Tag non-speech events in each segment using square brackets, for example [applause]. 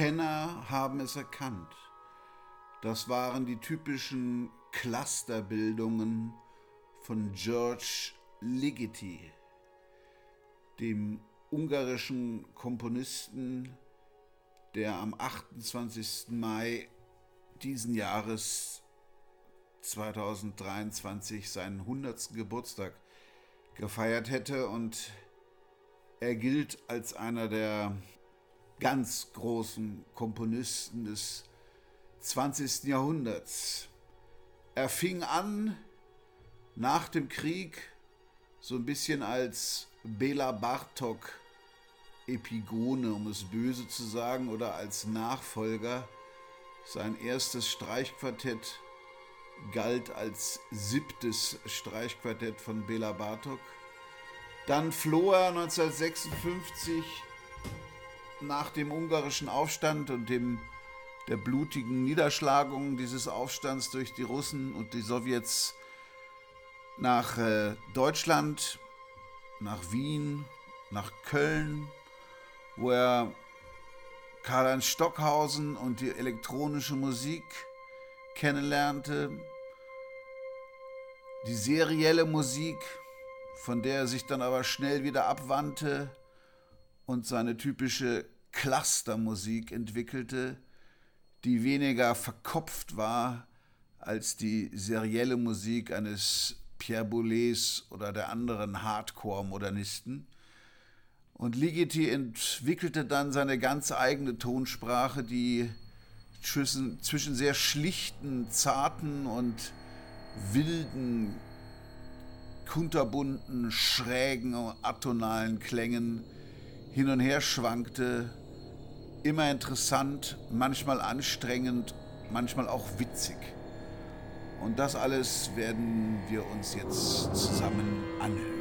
Kenner haben es erkannt. Das waren die typischen Clusterbildungen von George Ligeti, dem ungarischen Komponisten, der am 28. Mai diesen Jahres 2023 seinen 100. Geburtstag gefeiert hätte und er gilt als einer der ganz großen Komponisten des 20. Jahrhunderts. Er fing an nach dem Krieg so ein bisschen als Bela Bartok Epigone, um es böse zu sagen, oder als Nachfolger. Sein erstes Streichquartett galt als siebtes Streichquartett von Bela Bartok. Dann floh er 1956 nach dem ungarischen Aufstand und dem, der blutigen Niederschlagung dieses Aufstands durch die Russen und die Sowjets nach äh, Deutschland, nach Wien, nach Köln, wo er Karl-Heinz Stockhausen und die elektronische Musik kennenlernte, die serielle Musik, von der er sich dann aber schnell wieder abwandte und seine typische Clustermusik entwickelte, die weniger verkopft war als die serielle Musik eines Pierre Boulez oder der anderen Hardcore-Modernisten. Und Ligeti entwickelte dann seine ganz eigene Tonsprache, die zwischen, sehr schlichten, zarten und wilden, kunterbunten, schrägen, atonalen Klängen hin und her schwankte, immer interessant, manchmal anstrengend, manchmal auch witzig. Und das alles werden wir uns jetzt zusammen anhören.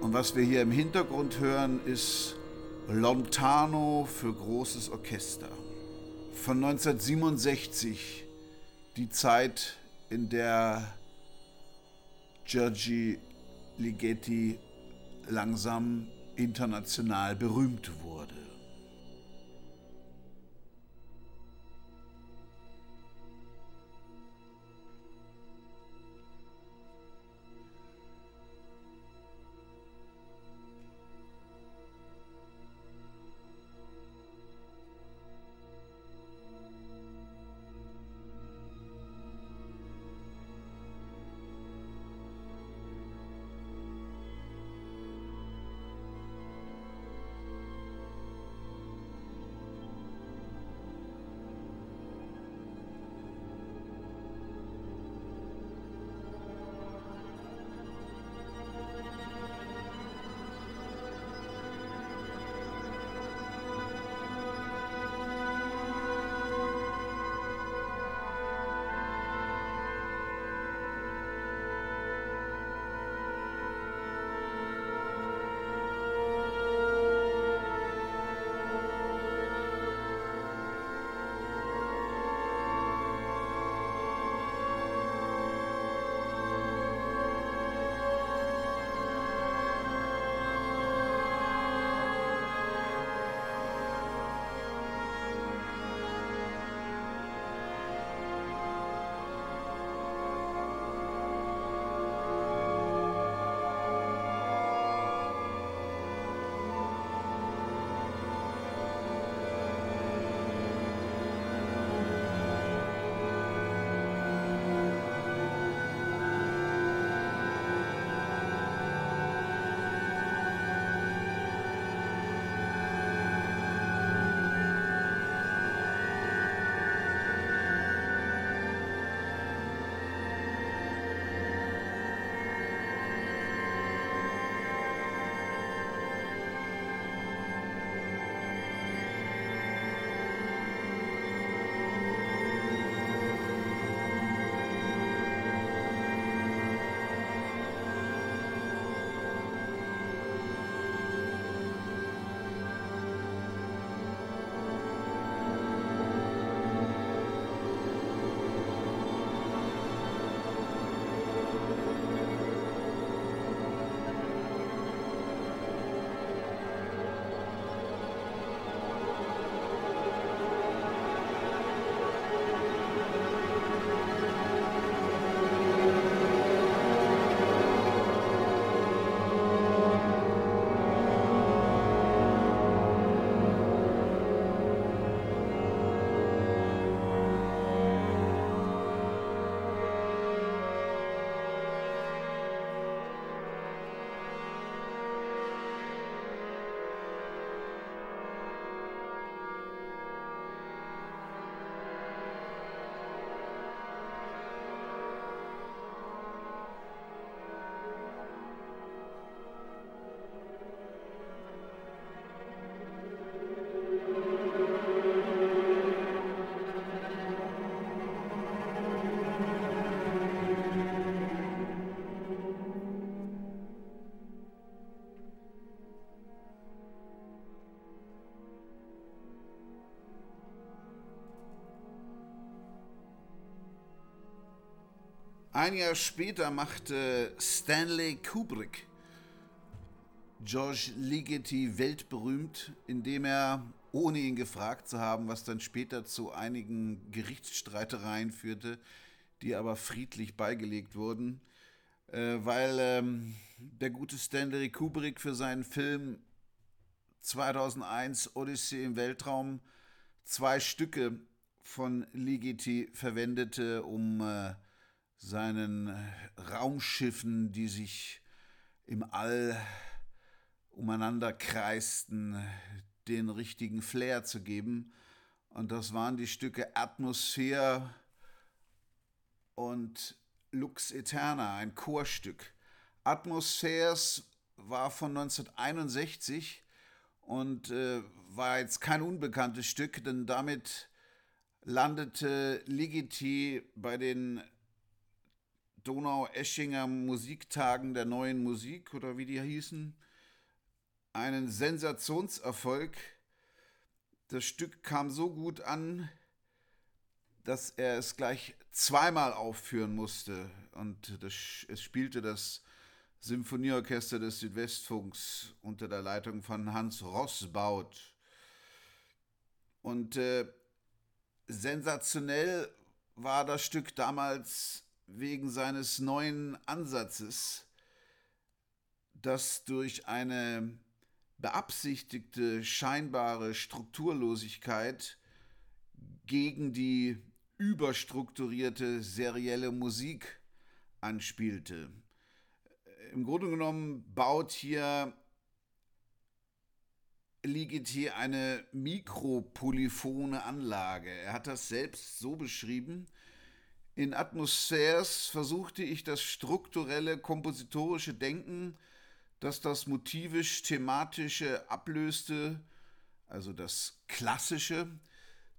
Und was wir hier im Hintergrund hören, ist Lontano für großes Orchester. Von 1967, die Zeit, in der Giorgi Ligeti langsam international berühmt wurde. Ein Jahr später machte Stanley Kubrick George Ligeti weltberühmt, indem er, ohne ihn gefragt zu haben, was dann später zu einigen Gerichtsstreitereien führte, die aber friedlich beigelegt wurden, äh, weil ähm, der gute Stanley Kubrick für seinen Film 2001 Odyssee im Weltraum zwei Stücke von Ligeti verwendete, um äh, seinen Raumschiffen, die sich im All umeinander kreisten, den richtigen Flair zu geben. Und das waren die Stücke Atmosphäre und Lux Eterna, ein Chorstück. Atmosphäres war von 1961 und äh, war jetzt kein unbekanntes Stück, denn damit landete Ligeti bei den Donau-Eschinger Musiktagen der neuen Musik oder wie die hießen, einen Sensationserfolg. Das Stück kam so gut an, dass er es gleich zweimal aufführen musste. Und das, es spielte das Symphonieorchester des Südwestfunks unter der Leitung von Hans Rossbaut. Und äh, sensationell war das Stück damals wegen seines neuen Ansatzes, das durch eine beabsichtigte scheinbare Strukturlosigkeit gegen die überstrukturierte serielle Musik anspielte. Im Grunde genommen baut hier liegt eine mikropolyphone Anlage. Er hat das selbst so beschrieben, in Atmosphärs versuchte ich das strukturelle kompositorische Denken, das das motivisch-thematische ablöste, also das Klassische,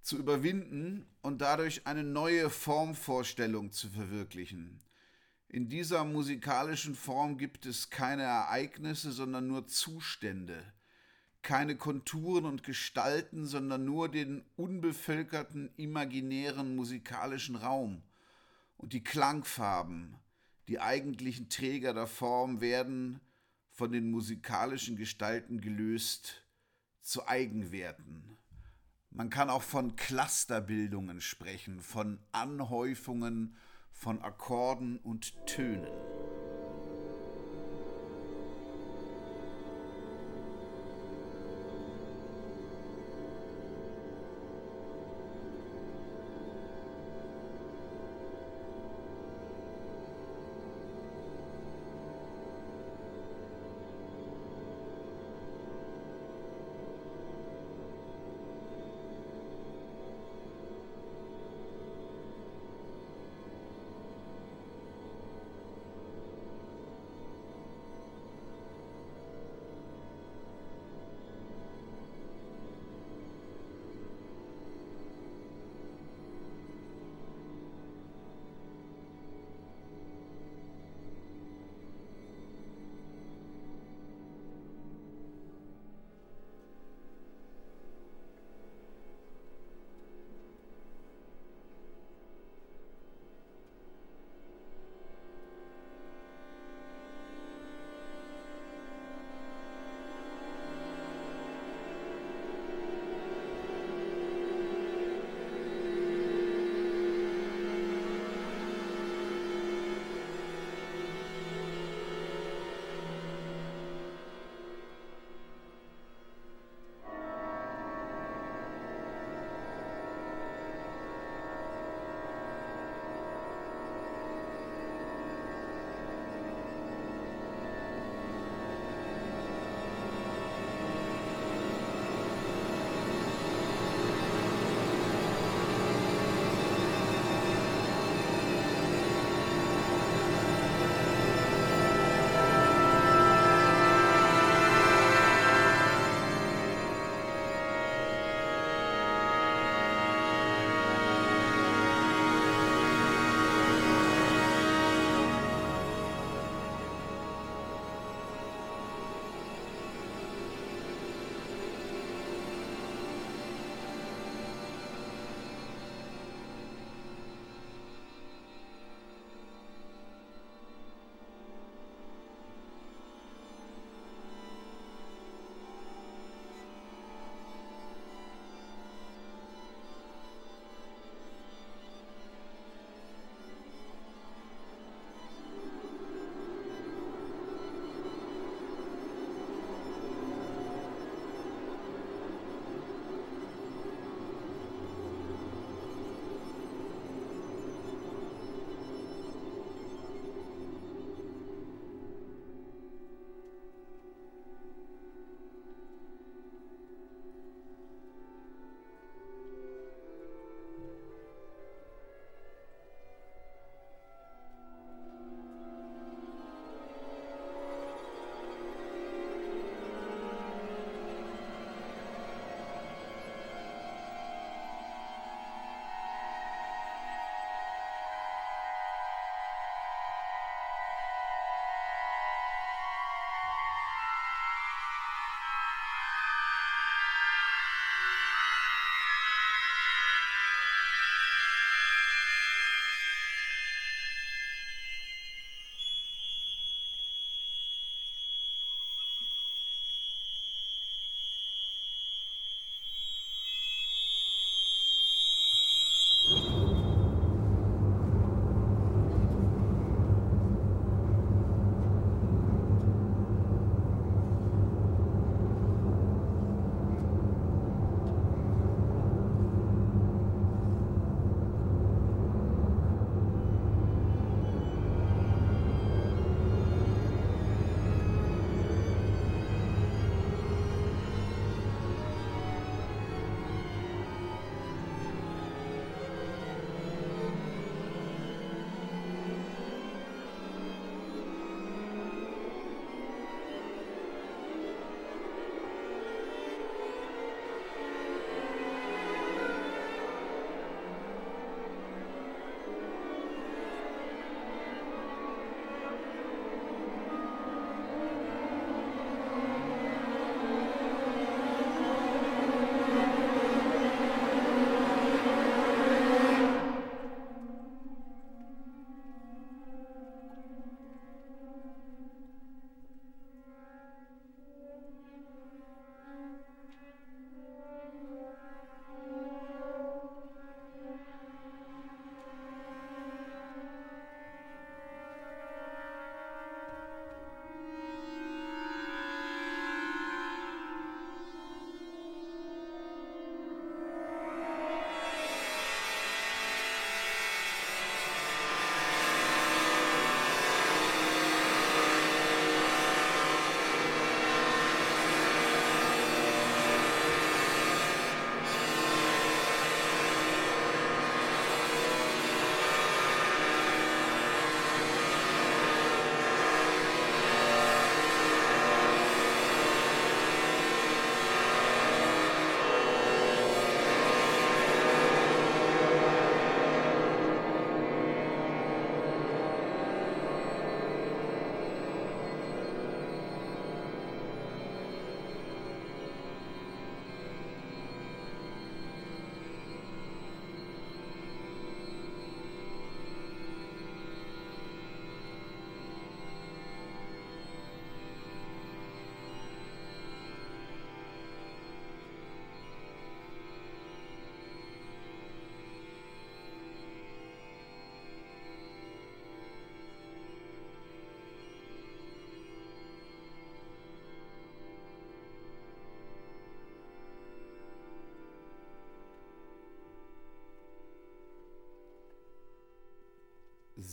zu überwinden und dadurch eine neue Formvorstellung zu verwirklichen. In dieser musikalischen Form gibt es keine Ereignisse, sondern nur Zustände, keine Konturen und Gestalten, sondern nur den unbevölkerten imaginären musikalischen Raum, und die Klangfarben, die eigentlichen Träger der Form, werden von den musikalischen Gestalten gelöst zu Eigenwerten. Man kann auch von Clusterbildungen sprechen, von Anhäufungen von Akkorden und Tönen.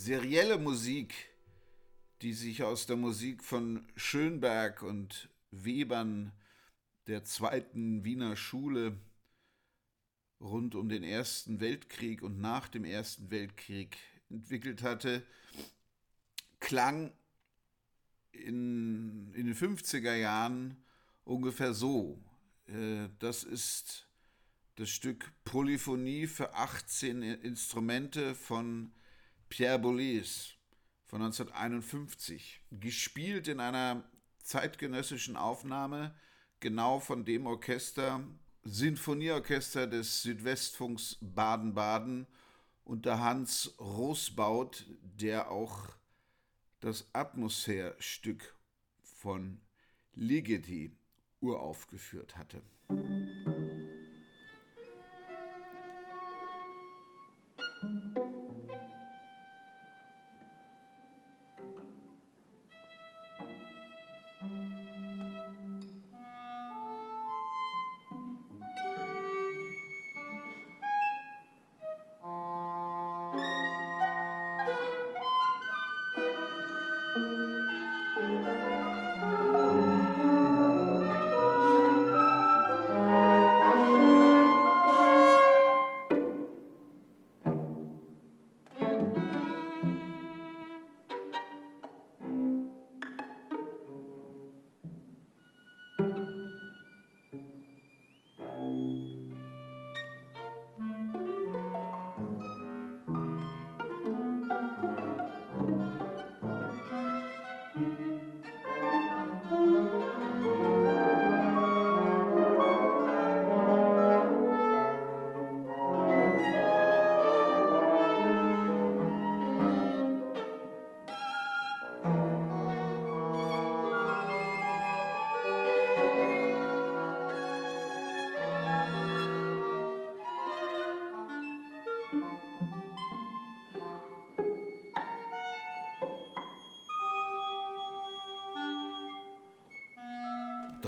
Serielle Musik, die sich aus der Musik von Schönberg und Webern der zweiten Wiener Schule rund um den Ersten Weltkrieg und nach dem Ersten Weltkrieg entwickelt hatte, klang in, in den 50er Jahren ungefähr so. Äh, das ist das Stück Polyphonie für 18 Instrumente von Pierre Boulez von 1951, gespielt in einer zeitgenössischen Aufnahme genau von dem Orchester, Sinfonieorchester des Südwestfunks Baden-Baden unter Hans Rosbaut, der auch das Atmosphärstück von Ligeti uraufgeführt hatte.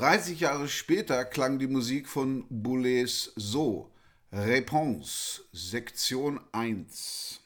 30 Jahre später klang die Musik von Boulez so. Réponse, Sektion 1.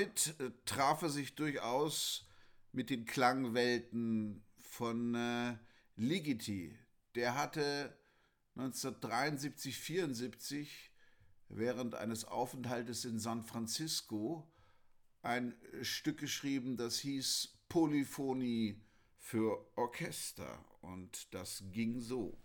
damit äh, traf er sich durchaus mit den Klangwelten von äh, Ligeti. Der hatte 1973, 74 während eines Aufenthaltes in San Francisco ein Stück geschrieben, das hieß Polyphonie für Orchester. Und das ging so.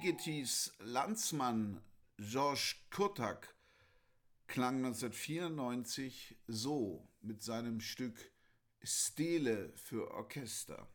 Und Ligetis Landsmann Georges Kurtak klang 1994 so mit seinem Stück Stele für Orchester.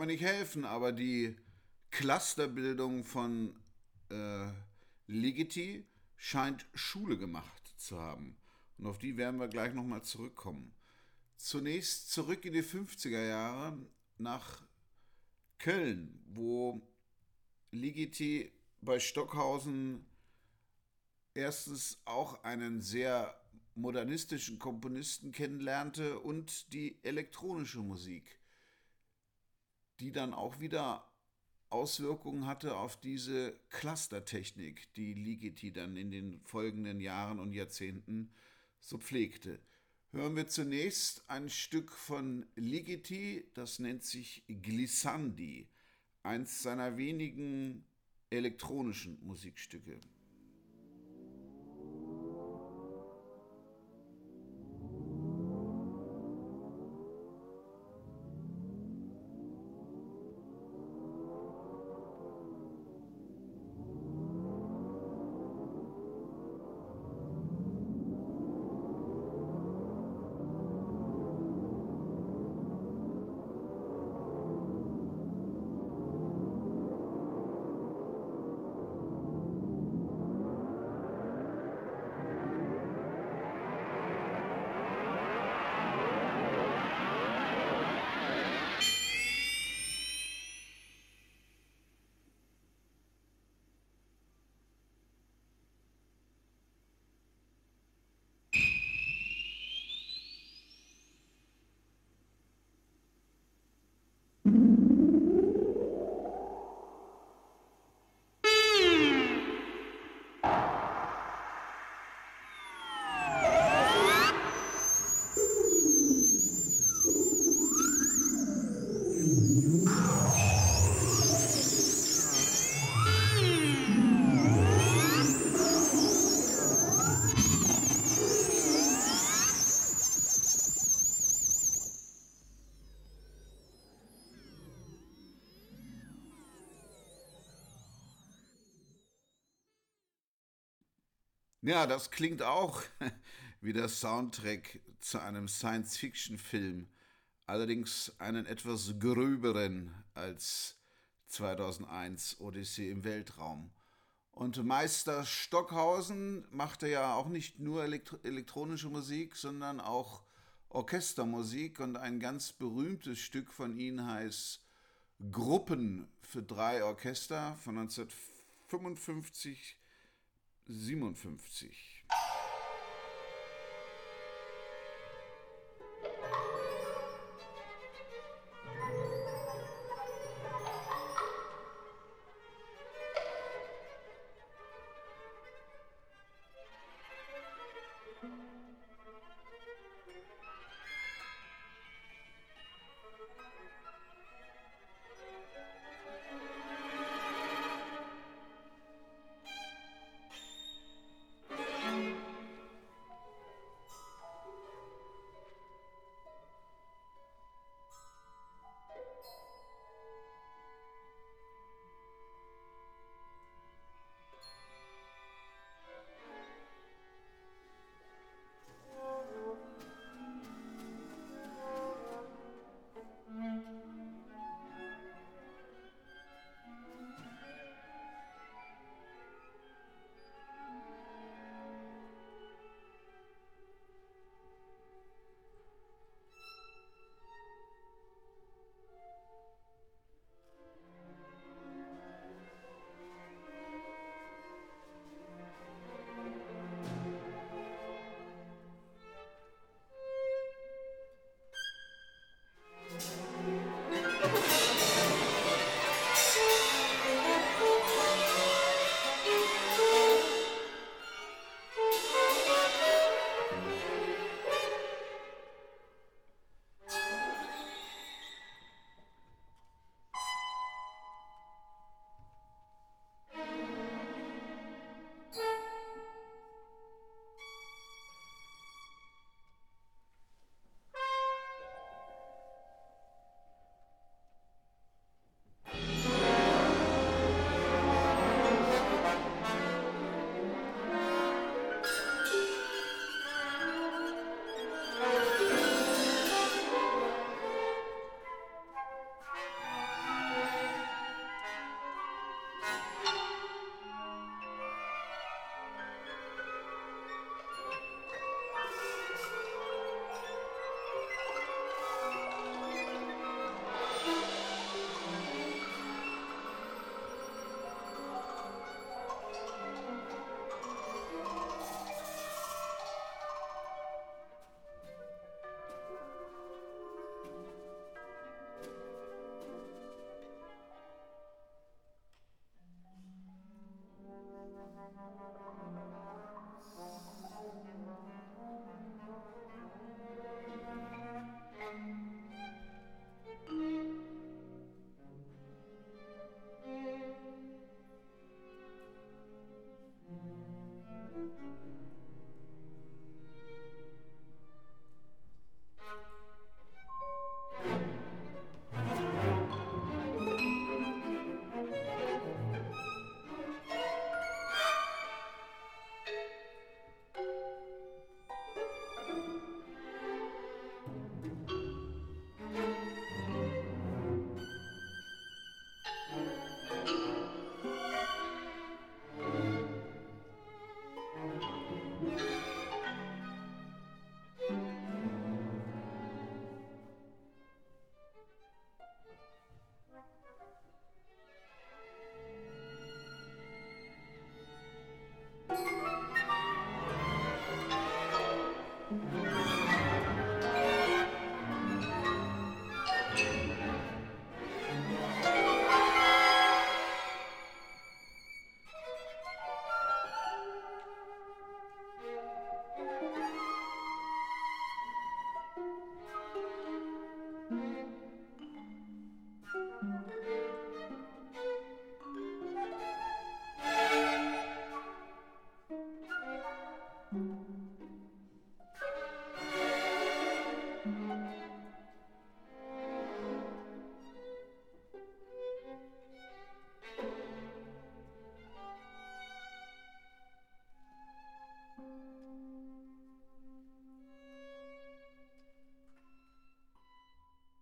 Kann man nicht helfen, aber die Clusterbildung von äh, Ligeti scheint Schule gemacht zu haben. Und auf die werden wir gleich nochmal zurückkommen. Zunächst zurück in die 50er Jahre nach Köln, wo Ligeti bei Stockhausen erstens auch einen sehr modernistischen Komponisten kennenlernte und die elektronische Musik die dann auch wieder Auswirkungen hatte auf diese Clustertechnik, die Ligeti dann in den folgenden Jahren und Jahrzehnten so pflegte. Hören wir zunächst ein Stück von Ligeti, das nennt sich Glissandi, eins seiner wenigen elektronischen Musikstücke. Ja, das klingt auch [laughs] wie der Soundtrack zu einem Science-Fiction-Film, allerdings einen etwas gröberen als 2001 Odyssee im Weltraum. Und Meister Stockhausen machte ja auch nicht nur elektro elektronische Musik, sondern auch Orchestermusik und ein ganz berühmtes Stück von ihm heißt Gruppen für drei Orchester von 1955 57.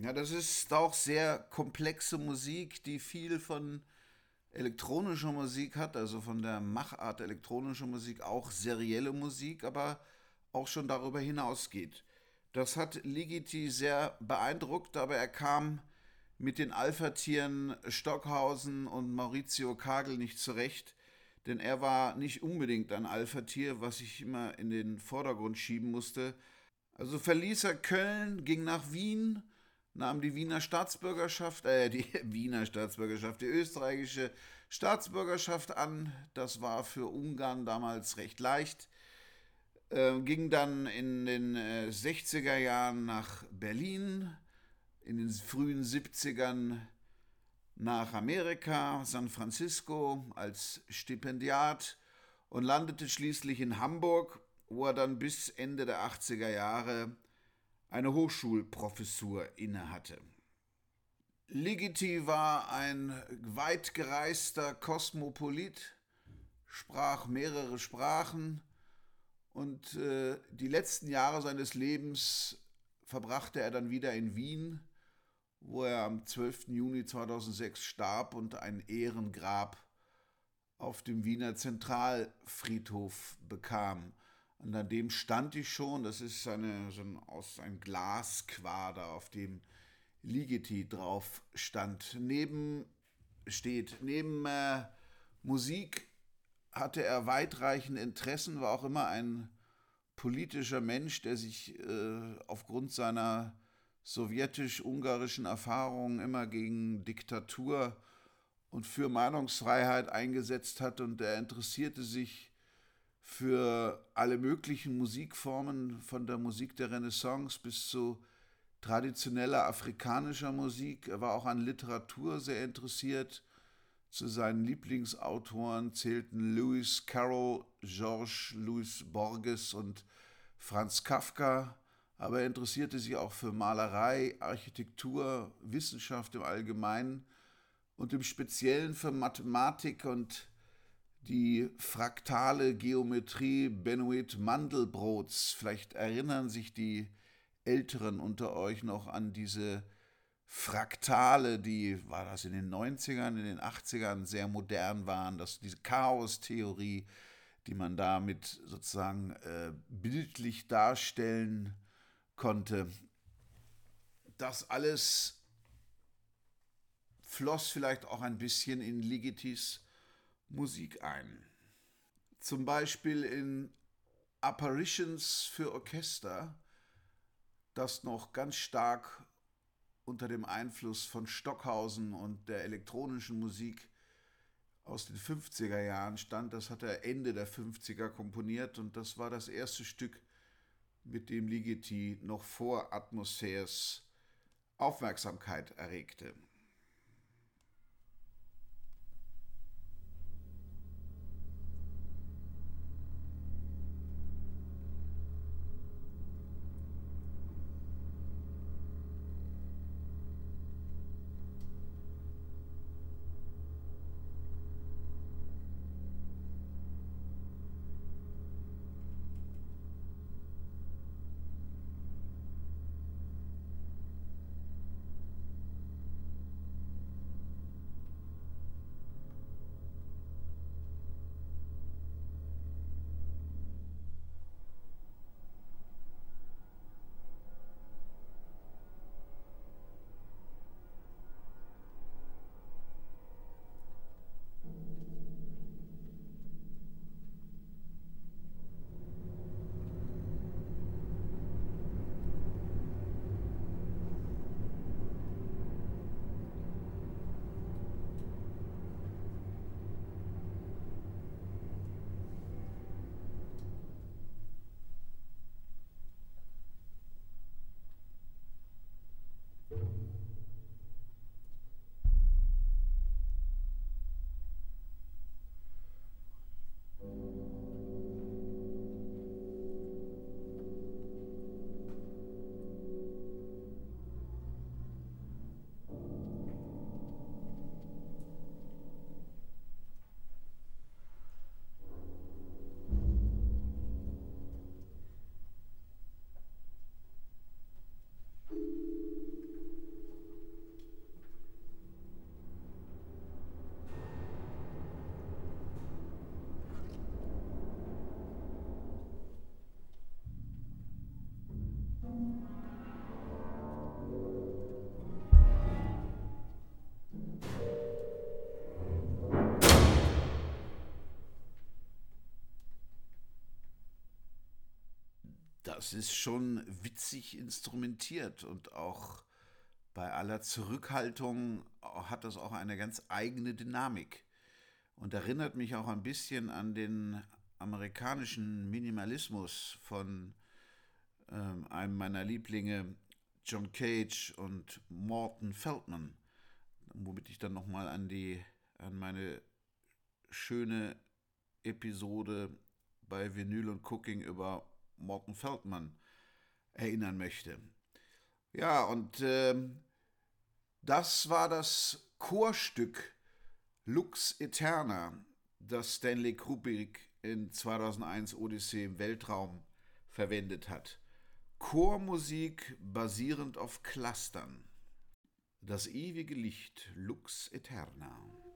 Ja, das ist auch sehr komplexe Musik, die viel von elektronischer Musik hat, also von der Machart elektronischer Musik, auch serielle Musik, aber auch schon darüber hinausgeht. Das hat Ligeti sehr beeindruckt, aber er kam mit den Alpha-Tieren Stockhausen und Maurizio Kagel nicht zurecht, denn er war nicht unbedingt ein Alpha-Tier, was ich immer in den Vordergrund schieben musste. Also verließ er Köln, ging nach Wien, nahm die Wiener Staatsbürgerschaft, äh, die [laughs] Wiener Staatsbürgerschaft, die österreichische Staatsbürgerschaft an. Das war für Ungarn damals recht leicht. Äh, ging dann in den äh, 60er Jahren nach Berlin, in den frühen 70ern nach Amerika, San Francisco als Stipendiat und landete schließlich in Hamburg, wo er dann bis Ende der 80er Jahre eine Hochschulprofessur innehatte. Ligeti war ein weit gereister Kosmopolit, sprach mehrere Sprachen und äh, die letzten Jahre seines Lebens verbrachte er dann wieder in Wien, wo er am 12. Juni 2006 starb und ein Ehrengrab auf dem Wiener Zentralfriedhof bekam. Und an dem stand ich schon. Das ist eine, so ein, aus einem Glasquader, auf dem Ligeti drauf stand. Neben steht, neben äh, Musik hatte er weitreichende Interessen, war auch immer ein politischer Mensch, der sich äh, aufgrund seiner sowjetisch-ungarischen Erfahrungen immer gegen Diktatur und für Meinungsfreiheit eingesetzt hat und er interessierte sich für alle möglichen Musikformen, von der Musik der Renaissance bis zu traditioneller afrikanischer Musik. Er war auch an Literatur sehr interessiert. Zu seinen Lieblingsautoren zählten Lewis Carroll, Georges Louis Borges und Franz Kafka, aber er interessierte sich auch für Malerei, Architektur, Wissenschaft im Allgemeinen und im Speziellen für Mathematik und die fraktale Geometrie Benoit Mandelbrots. Vielleicht erinnern sich die Älteren unter euch noch an diese Fraktale, die, war das in den 90ern, in den 80ern sehr modern waren, dass diese Chaos-Theorie, die man damit sozusagen äh, bildlich darstellen konnte, das alles floss vielleicht auch ein bisschen in Ligitis Musik ein. Zum Beispiel in Apparitions für Orchester, das noch ganz stark unter dem Einfluss von Stockhausen und der elektronischen Musik aus den 50er Jahren stand. Das hat er Ende der 50er komponiert und das war das erste Stück, mit dem Ligeti noch vor Atmosphärs Aufmerksamkeit erregte. Das ist schon witzig instrumentiert und auch bei aller Zurückhaltung hat das auch eine ganz eigene Dynamik. Und erinnert mich auch ein bisschen an den amerikanischen Minimalismus von ähm, einem meiner Lieblinge, John Cage und Morton Feldman, womit ich dann nochmal an die an meine schöne Episode bei Vinyl und Cooking über Morton Feldman erinnern möchte. Ja, und äh, das war das Chorstück Lux Eterna, das Stanley Kubrick in 2001 Odyssee im Weltraum verwendet hat. Chormusik basierend auf Clustern. Das ewige Licht Lux Eterna.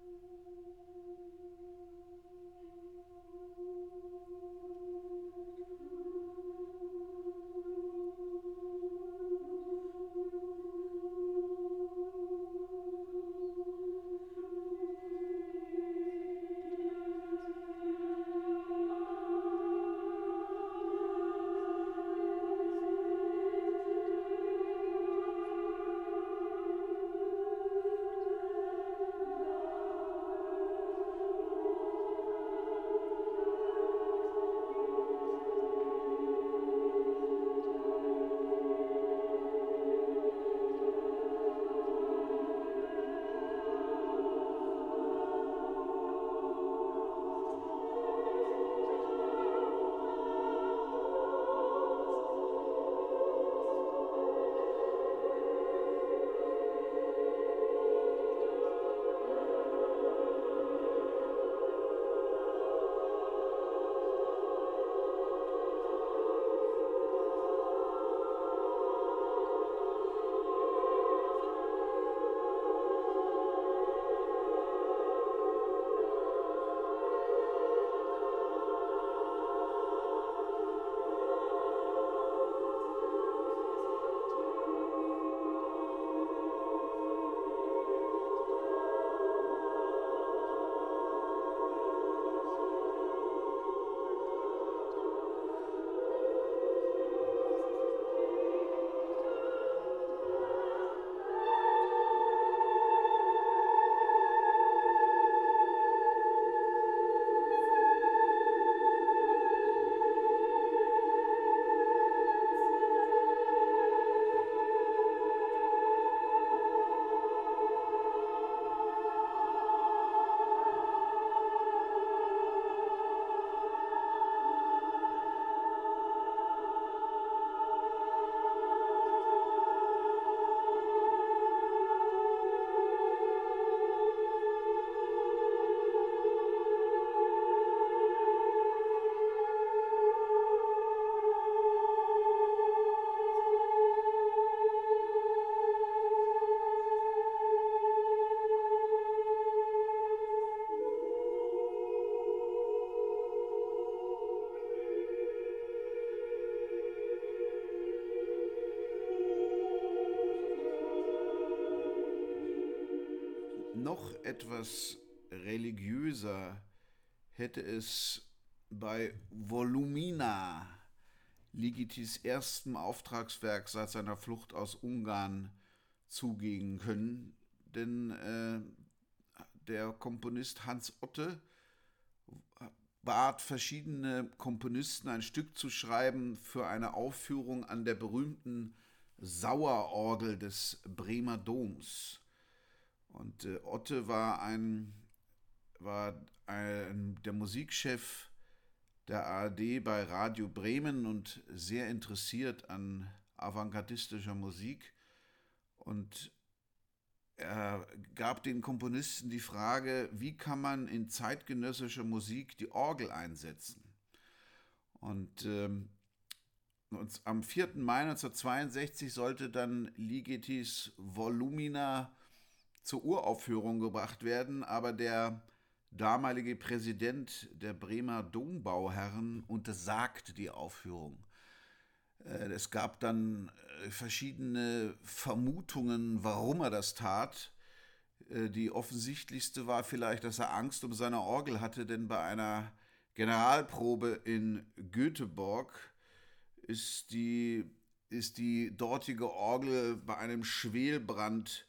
Noch etwas religiöser hätte es bei Volumina, Ligitis erstem Auftragswerk seit seiner Flucht aus Ungarn, zugehen können, denn äh, der Komponist Hans Otte bat verschiedene Komponisten ein Stück zu schreiben für eine Aufführung an der berühmten Sauerorgel des Bremer Doms. Und äh, Otte war ein, war ein, der Musikchef der ARD bei Radio Bremen und sehr interessiert an avantgardistischer Musik. Und er gab den Komponisten die Frage, wie kann man in zeitgenössischer Musik die Orgel einsetzen? Und ähm, am 4. Mai 1962 sollte dann Ligetis Volumina zur Uraufführung gebracht werden, aber der damalige Präsident der Bremer Dombauherren untersagte die Aufführung. Äh, es gab dann äh, verschiedene Vermutungen, warum er das tat. Äh, die offensichtlichste war vielleicht, dass er Angst um seine Orgel hatte, denn bei einer Generalprobe in Göteborg ist die, ist die dortige Orgel bei einem Schwelbrand,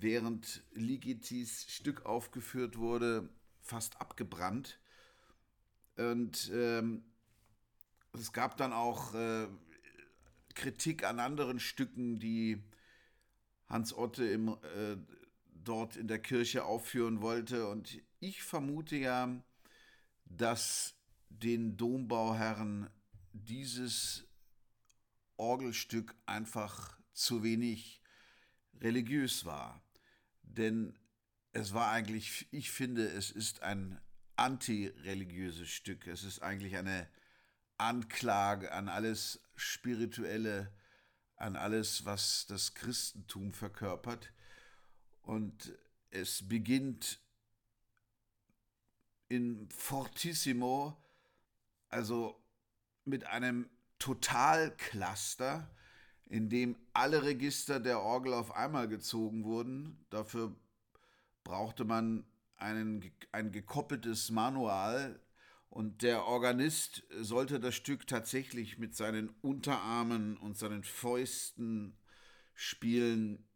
während Ligitis Stück aufgeführt wurde, fast abgebrannt. Und ähm, es gab dann auch äh, Kritik an anderen Stücken, die Hans Otte im, äh, dort in der Kirche aufführen wollte. Und ich vermute ja, dass den Dombauherren dieses Orgelstück einfach zu wenig religiös war. Denn es war eigentlich, ich finde, es ist ein antireligiöses Stück. Es ist eigentlich eine Anklage an alles Spirituelle, an alles, was das Christentum verkörpert. Und es beginnt in Fortissimo, also mit einem Totalcluster, in dem alle Register der Orgel auf einmal gezogen wurden. Dafür brauchte man einen, ein gekoppeltes Manual und der Organist sollte das Stück tatsächlich mit seinen Unterarmen und seinen Fäusten spielen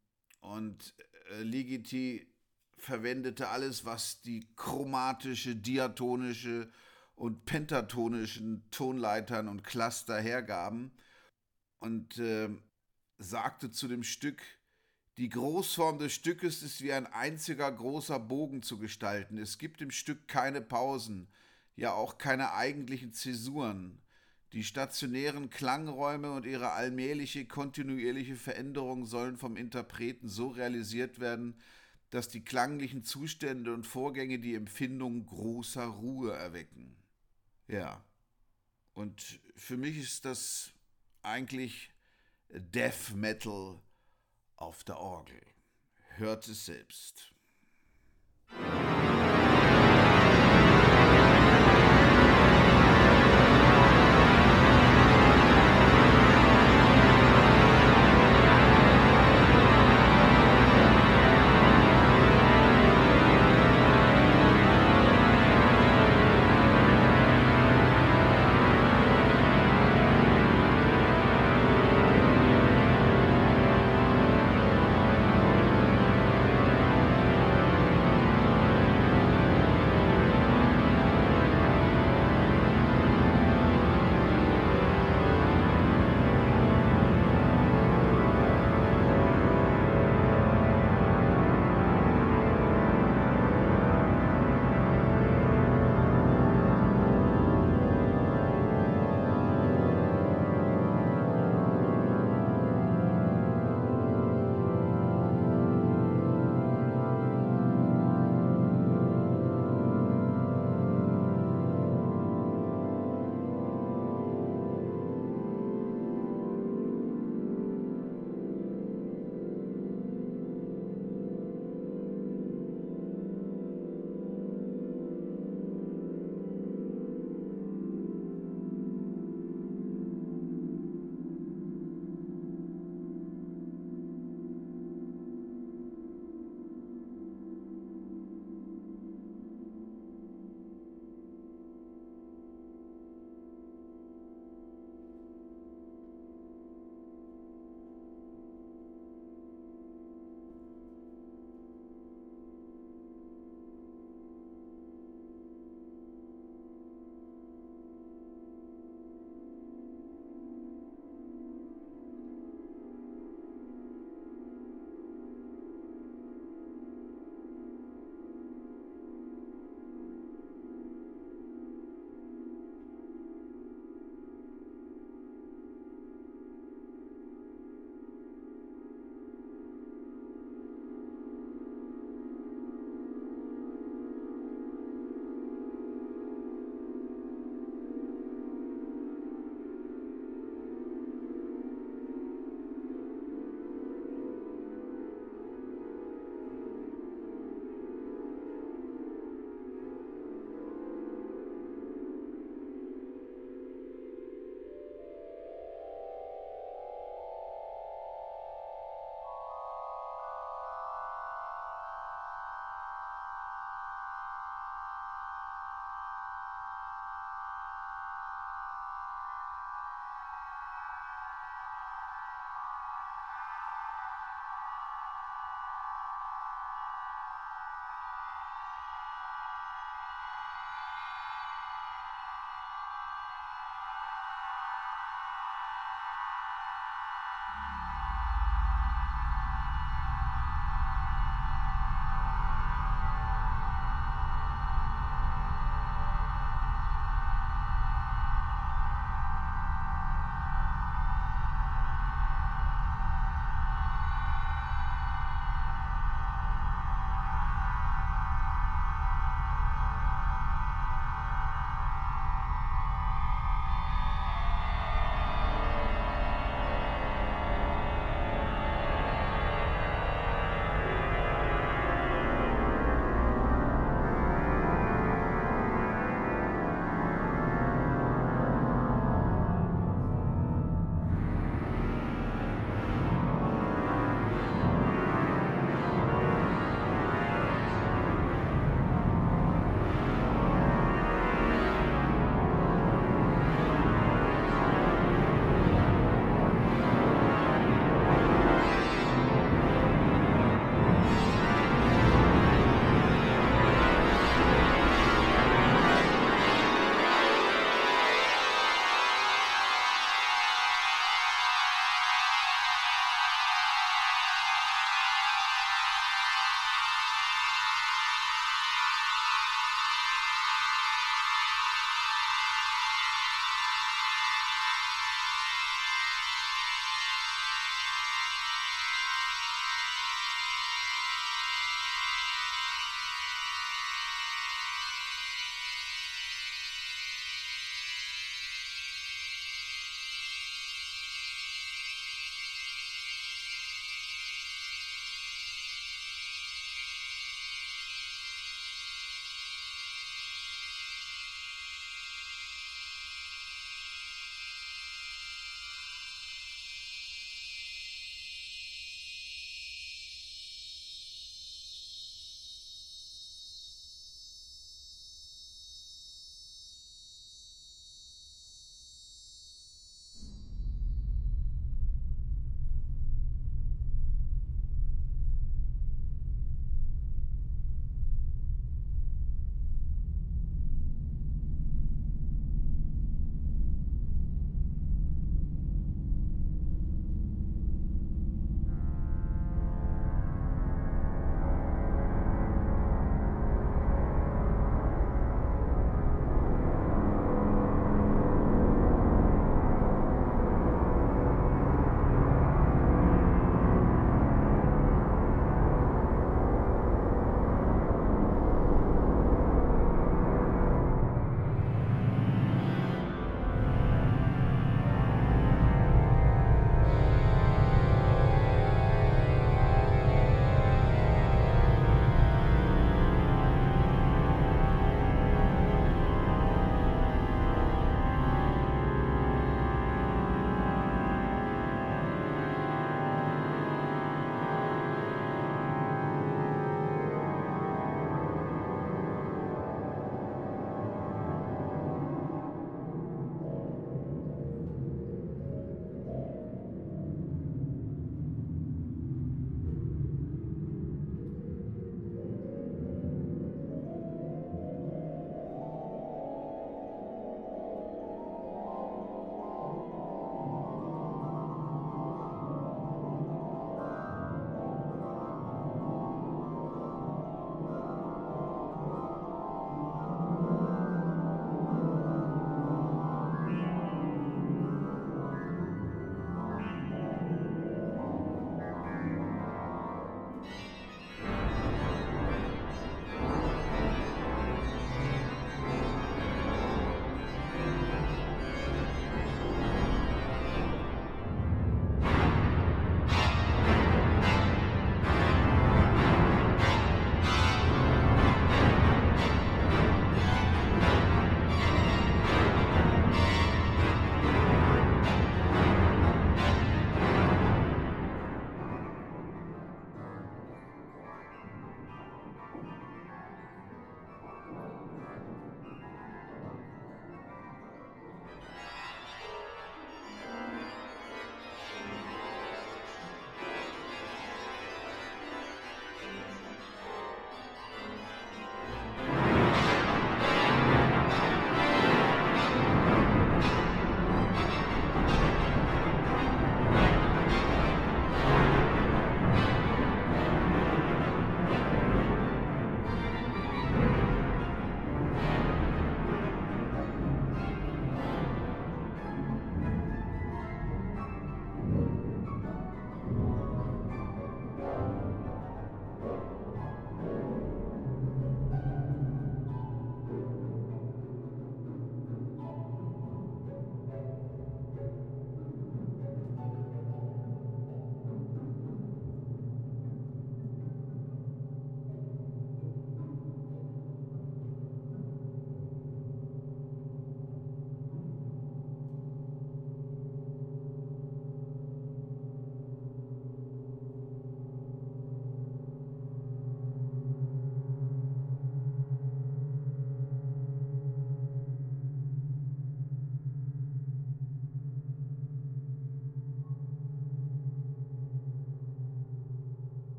und äh, Ligeti verwendete alles, was die chromatische, diatonische und pentatonischen Tonleitern und Cluster hergaben und äh, sagte zu dem Stück, die Großform des Stückes ist wie ein einziger großer Bogen zu gestalten. Es gibt im Stück keine Pausen, ja auch keine eigentlichen Zäsuren. Die stationären Klangräume und ihre allmähliche, kontinuierliche Veränderung sollen vom Interpreten so realisiert werden, dass die klanglichen Zustände und Vorgänge die Empfindung großer Ruhe erwecken. Ja. Und für mich ist das eigentlich Death Metal auf der Orgel. Hört es selbst.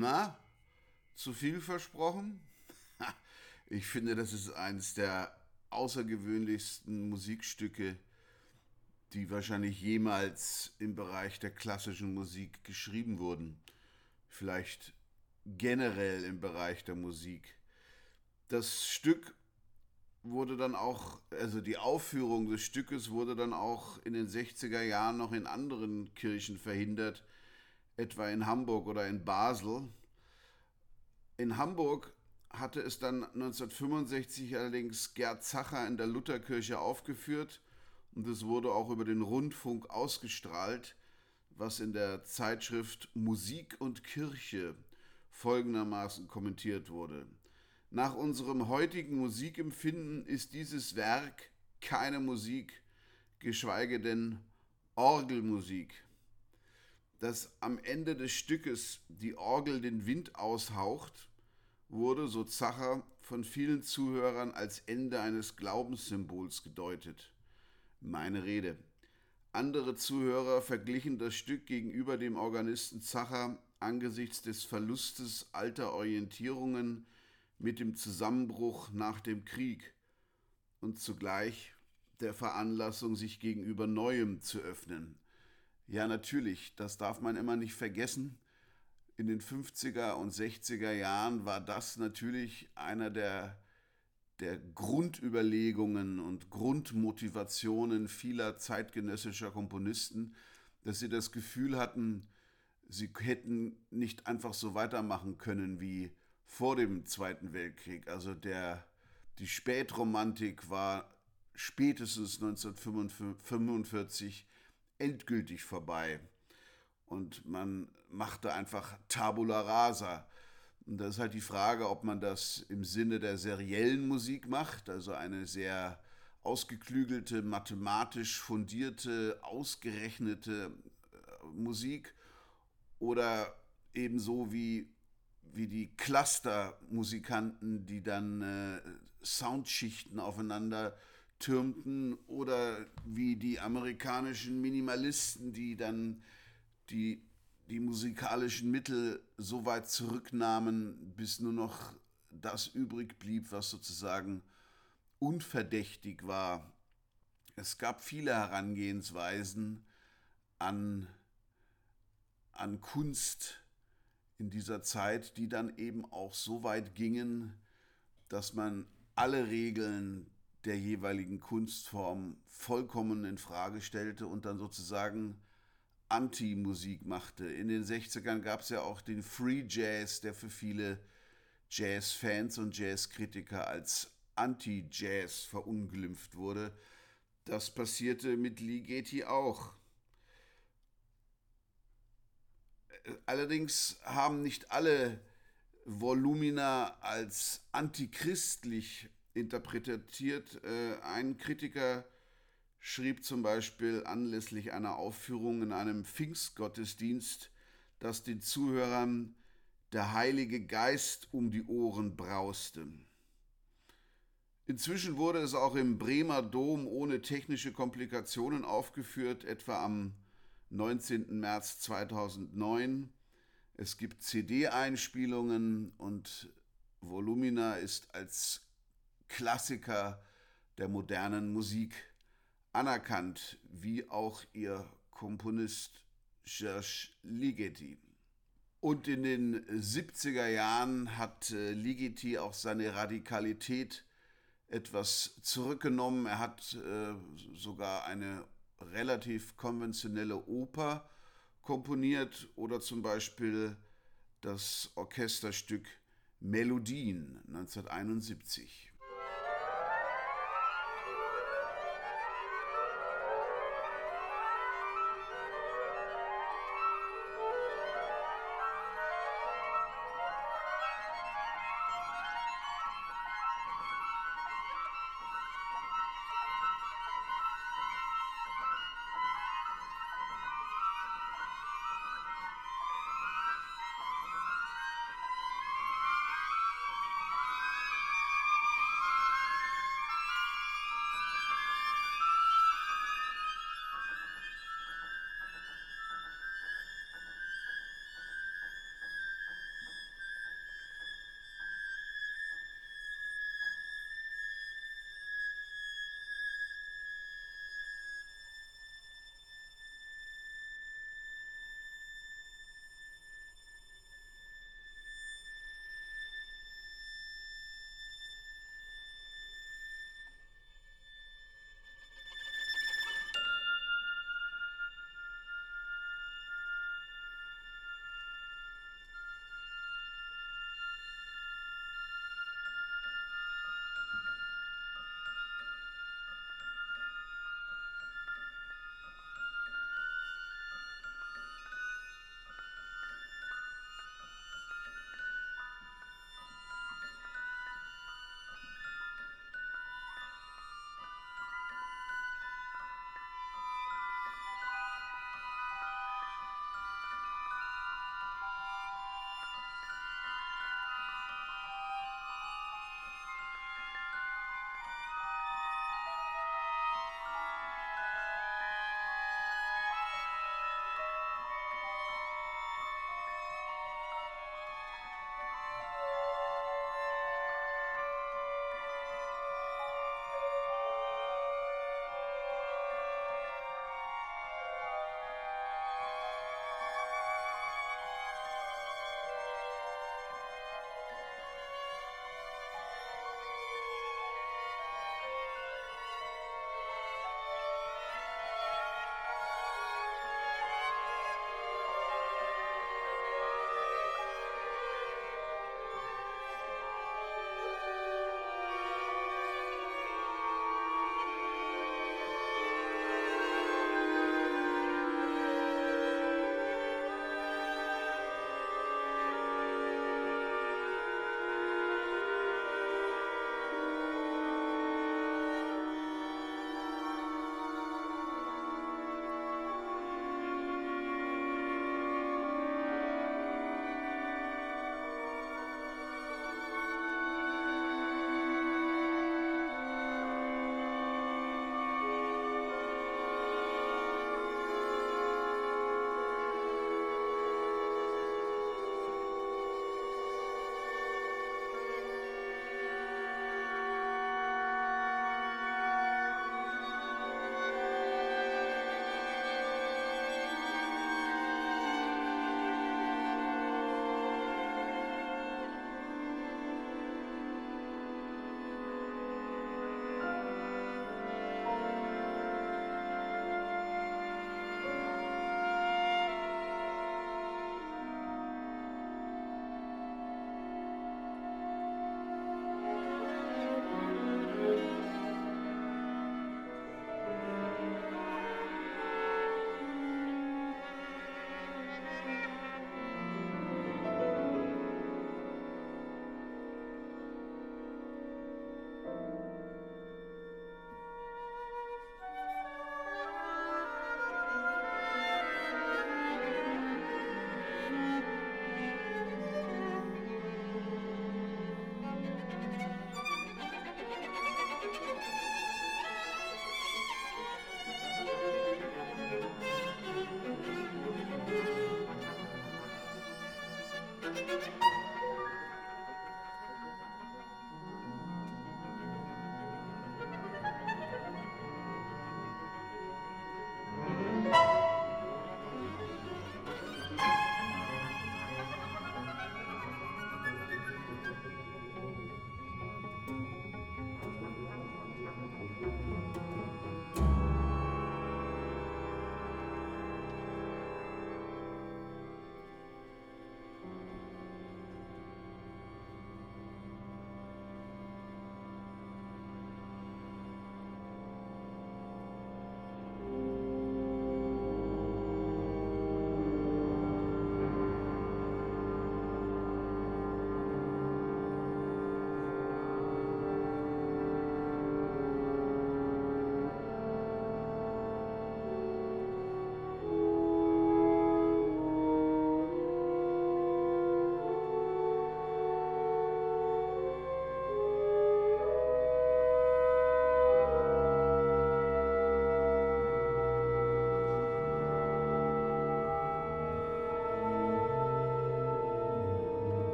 Na, zu viel versprochen? [laughs] Ich finde, das ist eines der außergewöhnlichsten Musikstücke, die wahrscheinlich jemals im Bereich der klassischen Musik geschrieben wurden. Vielleicht generell im Bereich der Musik. Das Stück wurde dann auch, also die Aufführung des Stückes wurde dann auch in den 60er Jahren noch in anderen Kirchen verhindert, etwa in Hamburg oder in Basel. In Hamburg hatte es dann 1965 allerdings Gerd Zacher in der Lutherkirche aufgeführt und es wurde auch über den Rundfunk ausgestrahlt, was in der Zeitschrift Musik und Kirche folgendermaßen kommentiert wurde. Nach unserem heutigen Musikempfinden ist dieses Werk keine Musik, geschweige denn Orgelmusik. Dass am Ende des Stückes die Orgel den Wind aushaucht, wurde, so Zacher, von vielen Zuhörern als Ende eines Glaubenssymbols gedeutet. Meine Rede. Andere Zuhörer verglichen das Stück gegenüber dem Organisten Zacher angesichts des Verlustes alter Orientierungen mit dem Zusammenbruch nach dem Krieg und zugleich der Veranlassung, sich gegenüber Neuem zu öffnen. Ja, natürlich, das darf man immer nicht vergessen. In den 50er und 60er Jahren war das natürlich einer der, der Grundüberlegungen und Grundmotivationen vieler zeitgenössischer Komponisten, dass sie das Gefühl hatten, sie hätten nicht einfach so weitermachen können wie vor dem Zweiten Weltkrieg. Also der, die Spätromantik war spätestens 1945 endgültig vorbei. Und man machte einfach Tabula rasa. Und das ist halt die Frage, ob man das im Sinne der seriellen Musik macht, also eine sehr ausgeklügelte, mathematisch fundierte, ausgerechnete äh, Musik, oder ebenso wie wie die Cluster-Musikanten, die dann äh, Soundschichten aufeinander türmten, oder wie die amerikanischen Minimalisten, die dann die, die musikalischen Mittel so weit zurücknahmen, bis nur noch das übrig blieb, was sozusagen unverdächtig war. Es gab viele Herangehensweisen an, an Kunst, in dieser Zeit, die dann eben auch so weit gingen, dass man alle Regeln der jeweiligen Kunstform vollkommen in Frage stellte und dann sozusagen Anti-Musik machte. In den 60ern gab es ja auch den Free Jazz, der für viele Jazz-Fans und Jazz-Kritiker als Anti-Jazz verunglimpft wurde. Das passierte mit Ligeti auch. Allerdings haben nicht alle Volumina als antichristlich interpretiert. Äh, ein Kritiker schrieb zum Beispiel anlässlich einer Aufführung in einem Pfingstgottesdienst, dass den Zuhörern der Heilige Geist um die Ohren brauste. Inzwischen wurde es auch im Bremer Dom ohne technische Komplikationen aufgeführt, etwa am 19. März 2009. Es gibt CD-Einspielungen und Volumina ist als Klassiker der modernen Musik anerkannt, wie auch ihr Komponist Serge Ligeti. Und in den 70er Jahren hat äh, Ligeti auch seine Radikalität etwas zurückgenommen. Er hat äh, sogar eine relativ konventionelle Oper komponiert oder zum Beispiel das Orchesterstück Melodien 1971.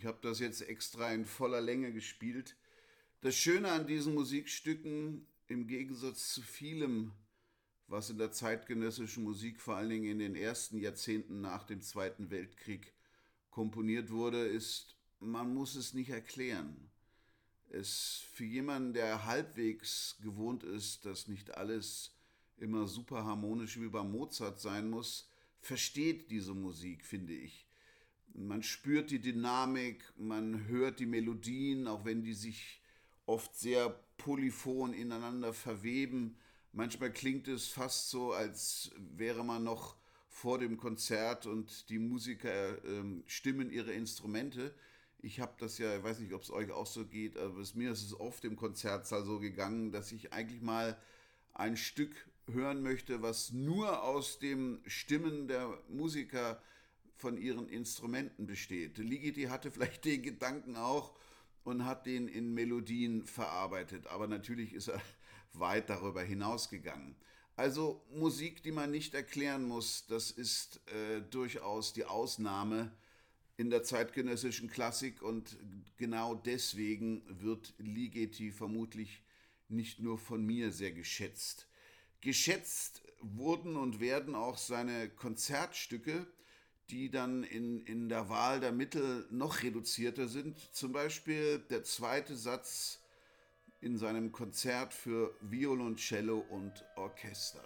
ich habe das jetzt extra in voller Länge gespielt. Das Schöne an diesen Musikstücken, im Gegensatz zu vielem, was in der zeitgenössischen Musik vor allen Dingen in den ersten Jahrzehnten nach dem Zweiten Weltkrieg komponiert wurde, ist, man muss es nicht erklären. Es für jemanden, der halbwegs gewohnt ist, dass nicht alles immer super harmonisch wie bei Mozart sein muss, versteht diese Musik, finde ich. Man spürt die Dynamik, man hört die Melodien, auch wenn die sich oft sehr polyphon ineinander verweben. Manchmal klingt es fast so, als wäre man noch vor dem Konzert und die Musiker äh, stimmen ihre Instrumente. Ich habe das ja, ich weiß nicht, ob es euch auch so geht, aber es, mir ist es oft im Konzertsaal so gegangen, dass ich eigentlich mal ein Stück hören möchte, was nur aus dem Stimmen der Musiker von ihren Instrumenten besteht. Ligeti hatte [laughs] vielleicht den Gedanken auch und hat den in Melodien verarbeitet, aber natürlich ist er [laughs] weit darüber hinausgegangen. Also Musik, die man nicht erklären muss, das ist äh, durchaus die Ausnahme in der zeitgenössischen Klassik und genau deswegen wird Ligeti vermutlich nicht nur von mir sehr geschätzt. Geschätzt wurden und werden auch seine Konzertstücke, die dann in, in der Wahl der Mittel noch reduzierter sind. Zum Beispiel der zweite Satz in seinem Konzert für Violoncello und Orchester.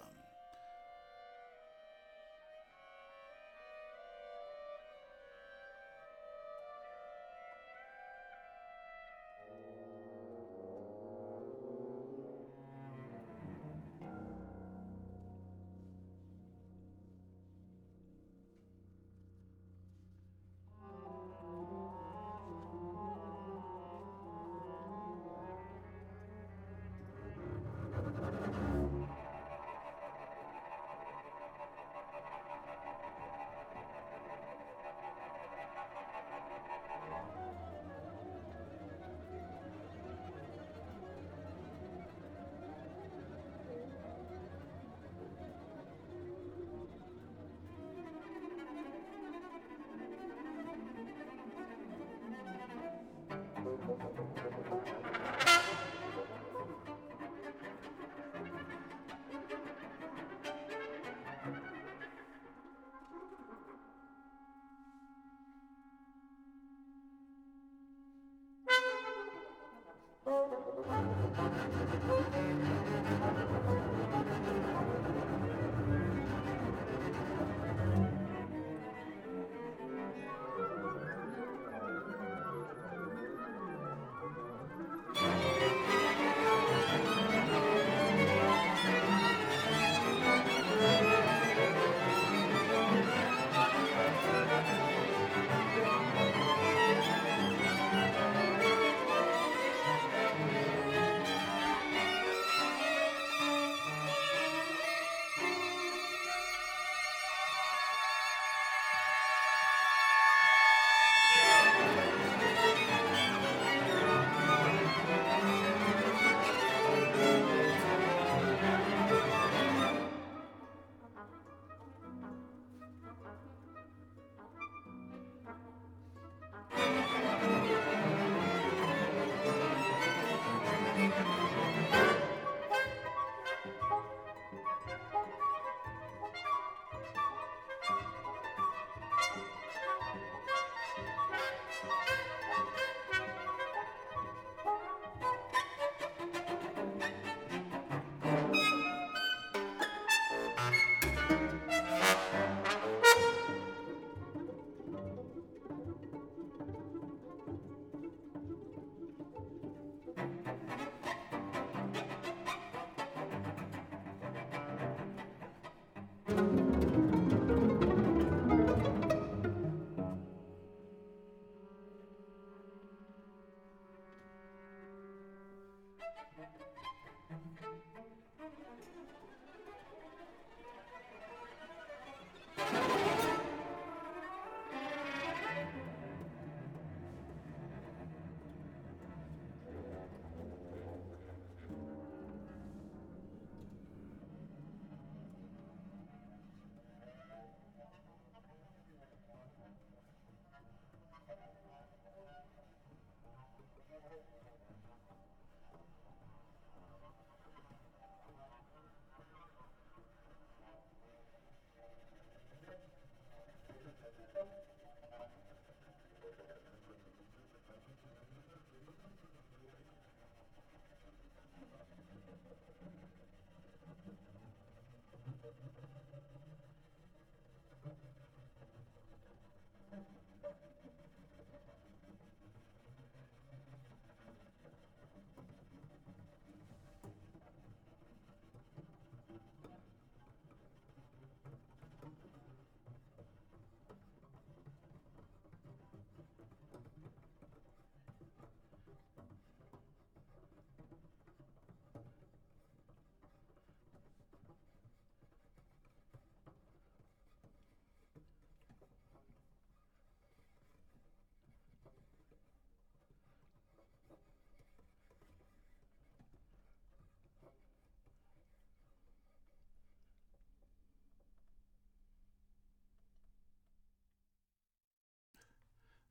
Thank you.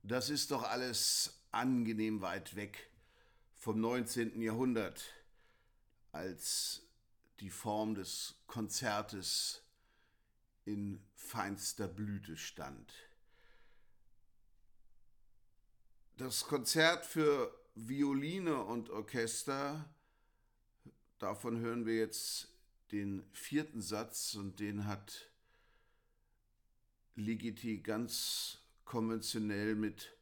Das ist doch alles angenehm weit weg vom 19. Jahrhundert, als die Form des Konzertes in feinster Blüte stand. Das Konzert für Violine und Orchester, davon hören wir jetzt den vierten Satz und den hat Ligeti ganz konventionell mit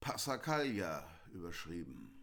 Passacaglia überschrieben.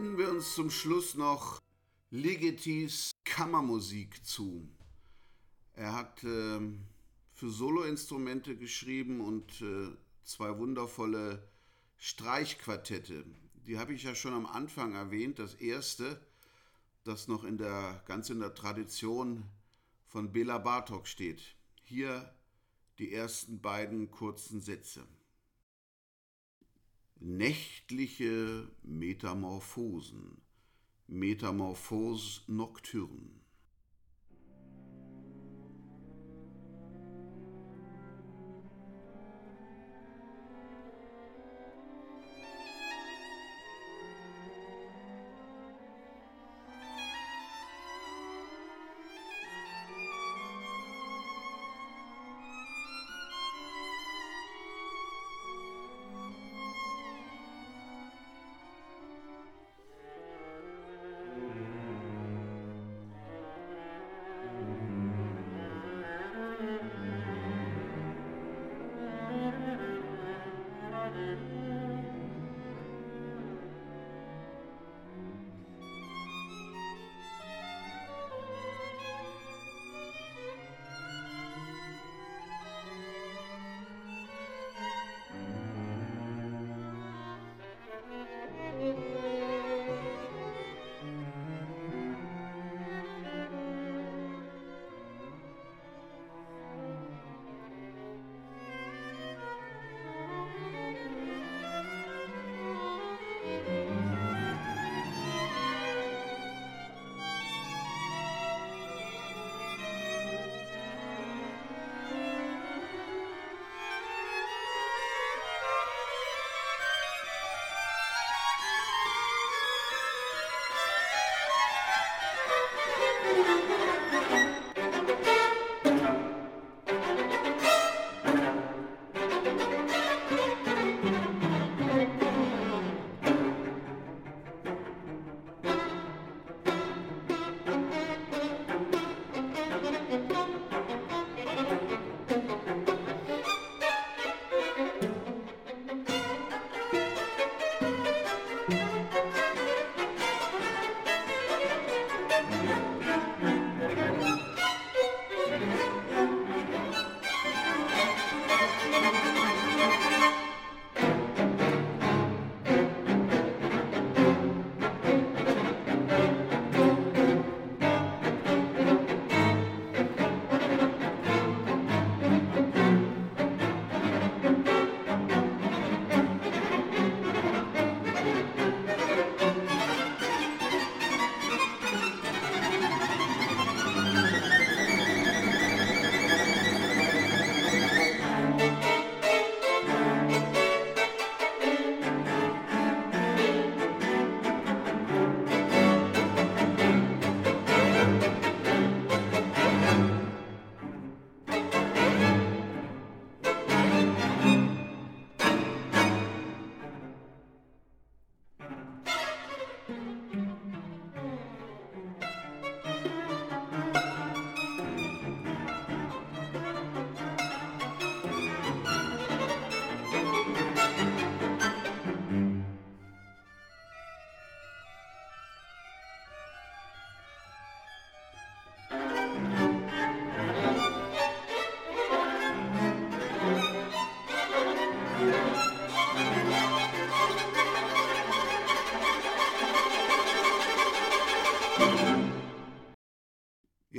Wenden wir uns zum Schluss noch Ligetis Kammermusik zu. Er hat äh, für Soloinstrumente geschrieben und äh, zwei wundervolle Streichquartette. Die habe ich ja schon am Anfang erwähnt. Das erste, das noch in der ganz in der Tradition von Bela Bartok steht. Hier die ersten beiden kurzen Sätze. Nächtliche Metamorphosen, Metamorphose nocturne.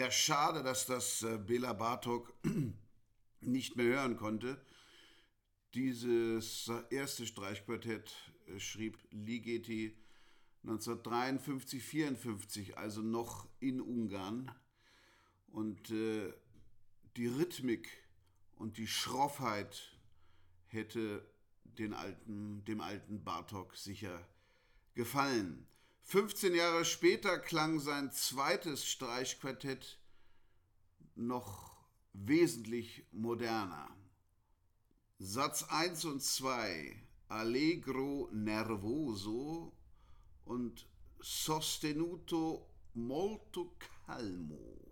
Schade, dass das äh, Bela Bartok [clears throat] nicht mehr hören konnte. Dieses erste Streichquartett äh, schrieb Ligeti 1953, 54, also noch in Ungarn. Und äh, die Rhythmik und die Schroffheit hätte den alten, dem alten Bartok sicher gefallen. 15 Jahre später klang sein zweites Streichquartett noch wesentlich moderner. Satz 1 und 2 Allegro nervoso und Sostenuto molto calmo.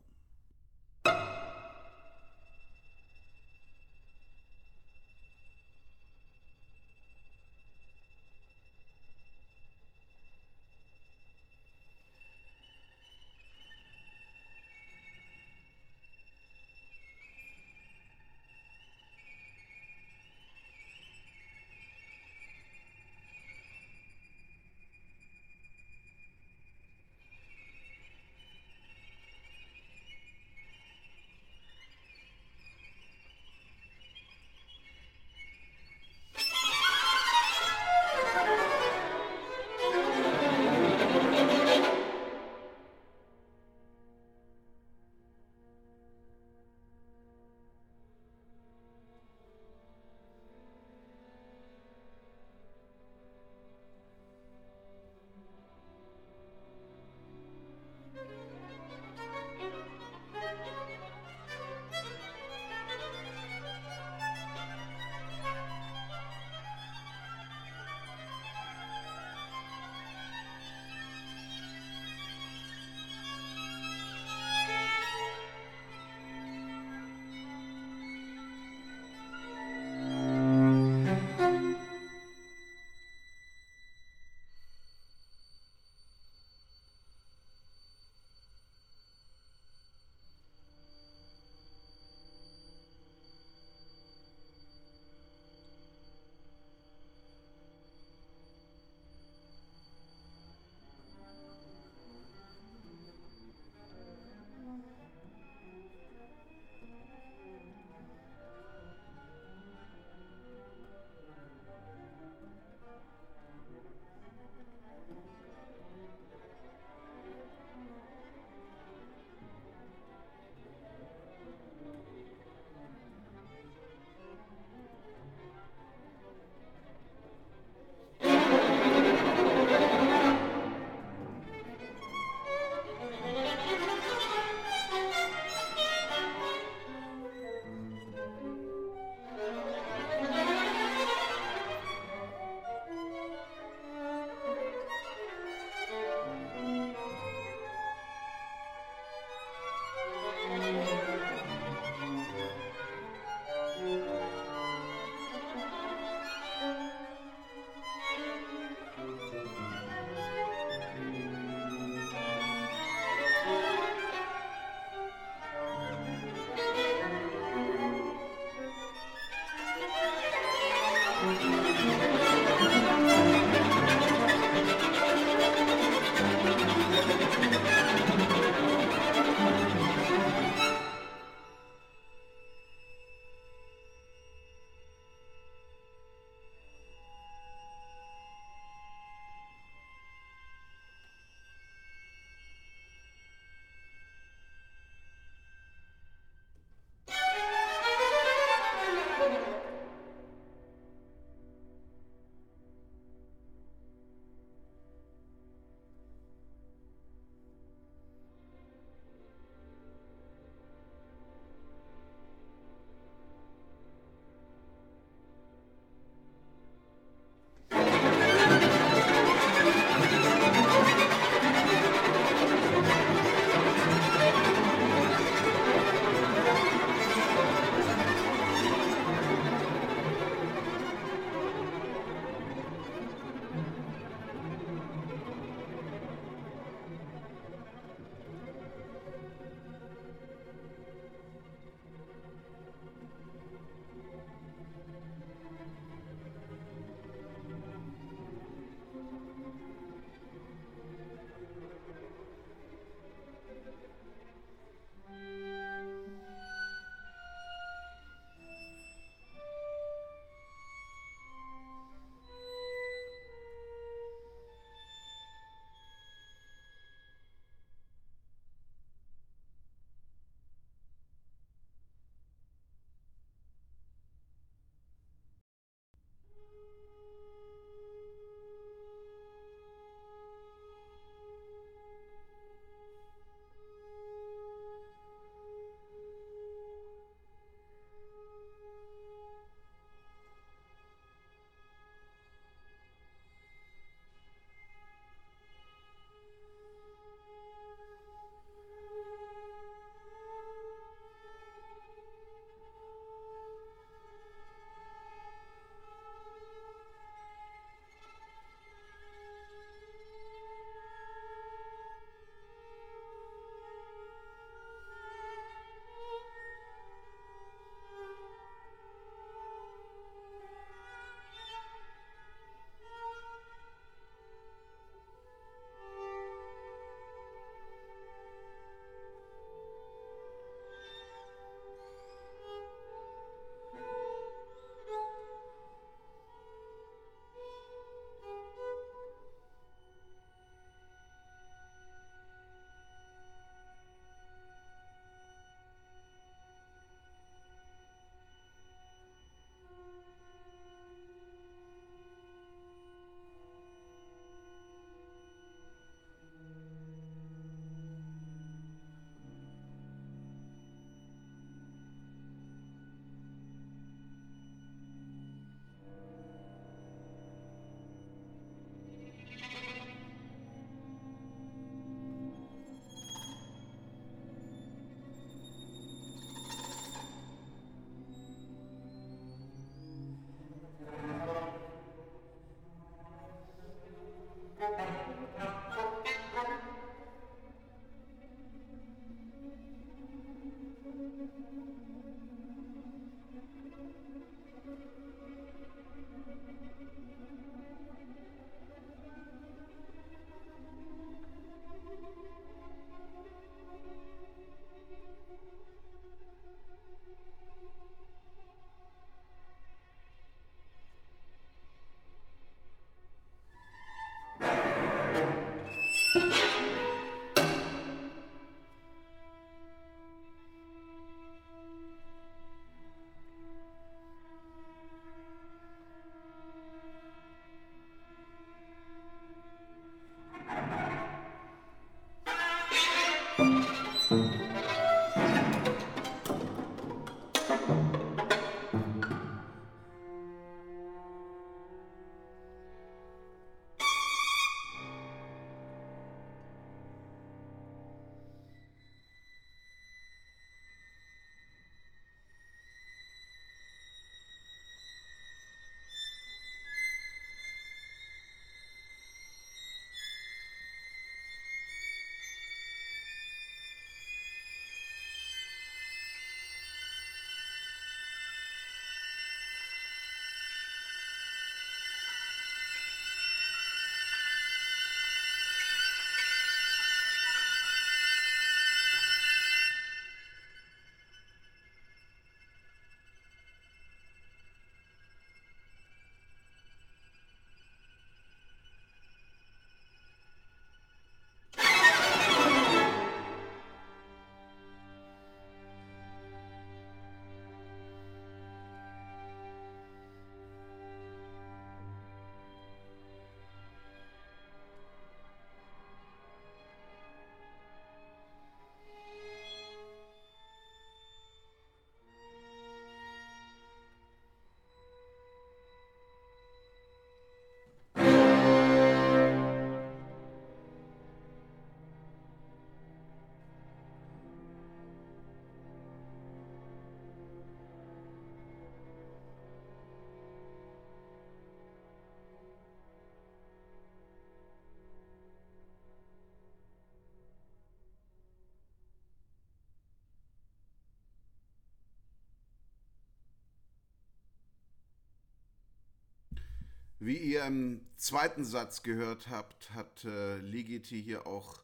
Wie ihr im zweiten Satz gehört habt, hat äh, Ligeti hier auch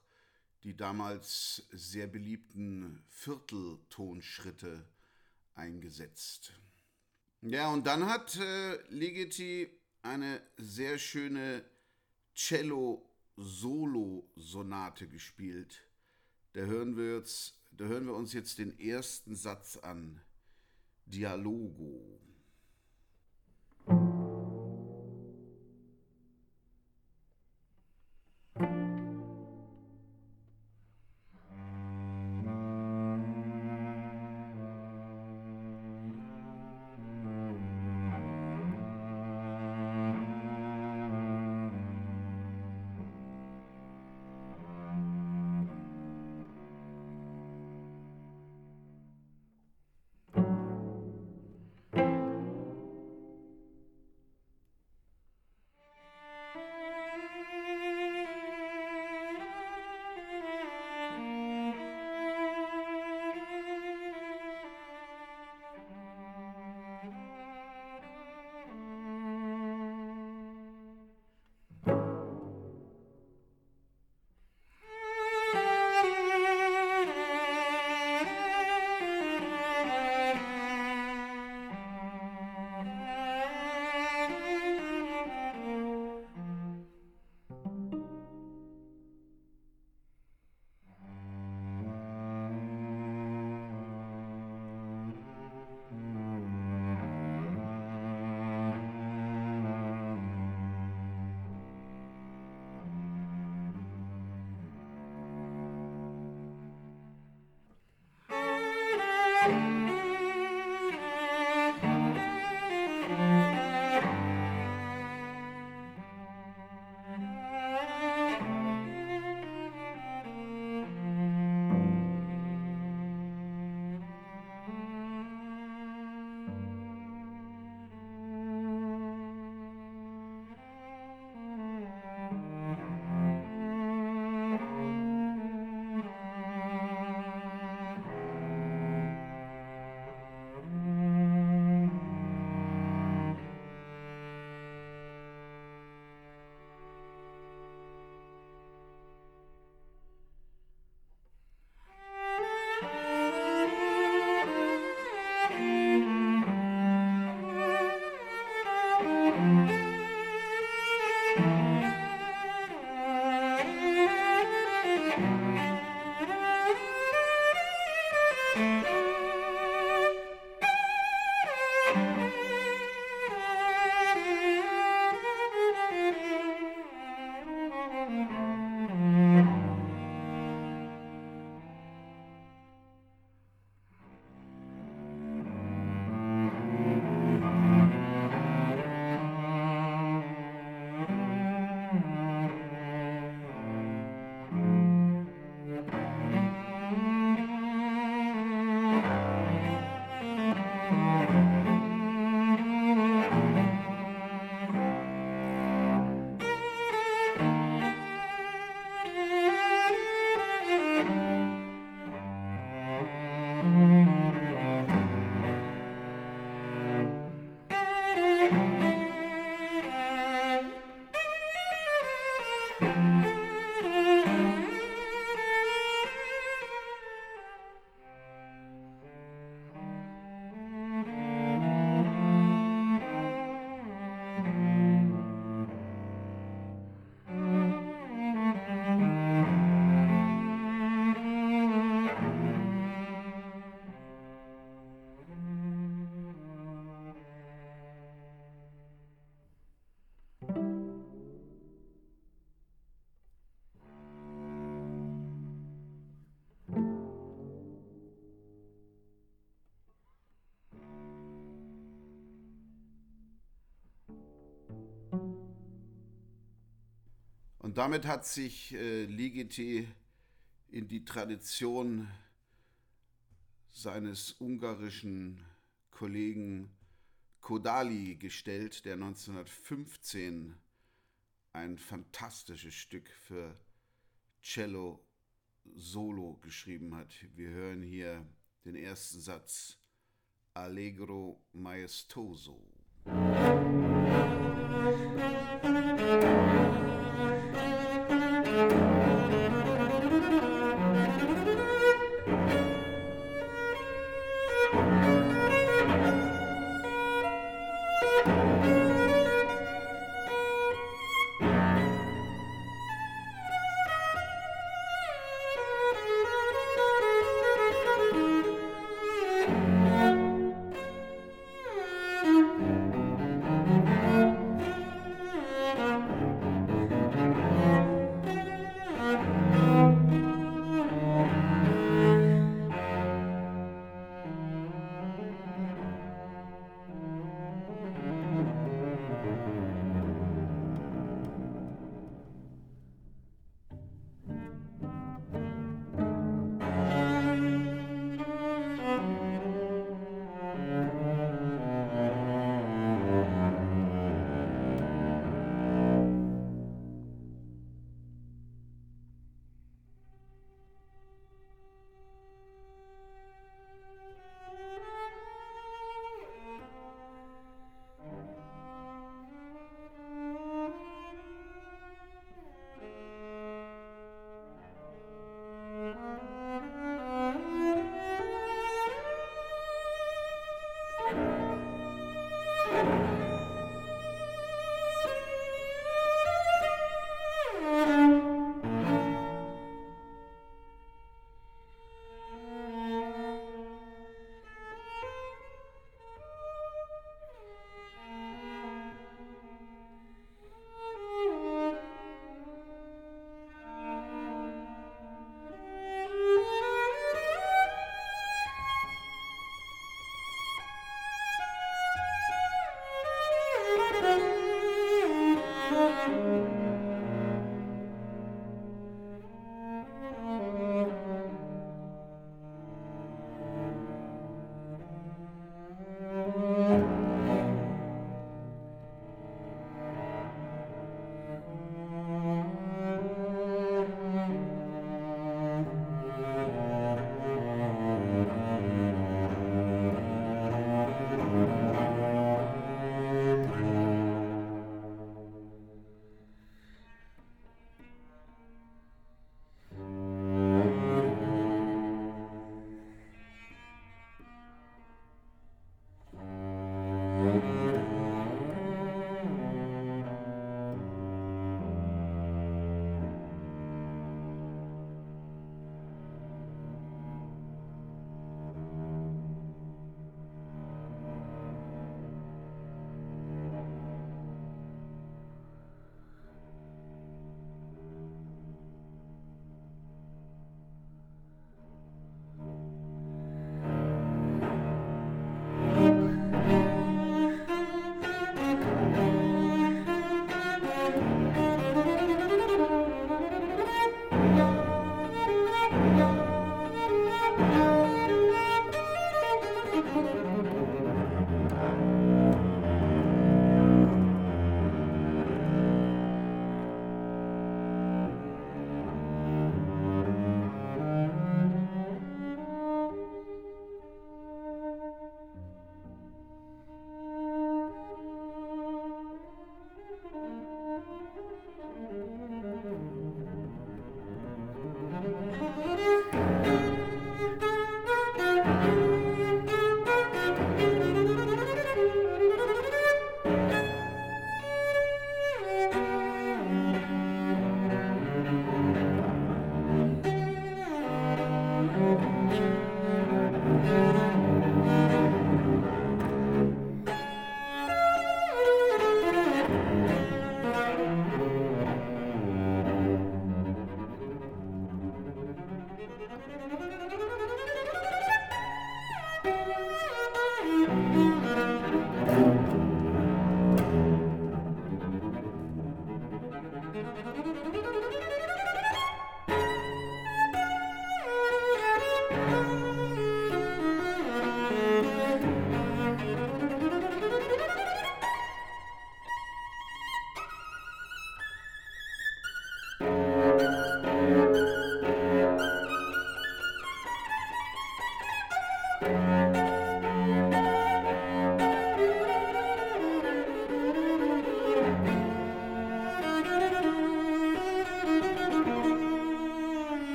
die damals sehr beliebten Vierteltonschritte eingesetzt. Ja, und dann hat äh, Ligeti eine sehr schöne Cello-Solo-Sonate gespielt. Da hören, wir jetzt, da hören wir uns jetzt den ersten Satz an. Dialogo. Und damit hat sich äh, Ligeti in die Tradition seines ungarischen Kollegen Kodali gestellt, der 1915 ein fantastisches Stück für Cello Solo geschrieben hat. Wir hören hier den ersten Satz Allegro Maestoso. Musik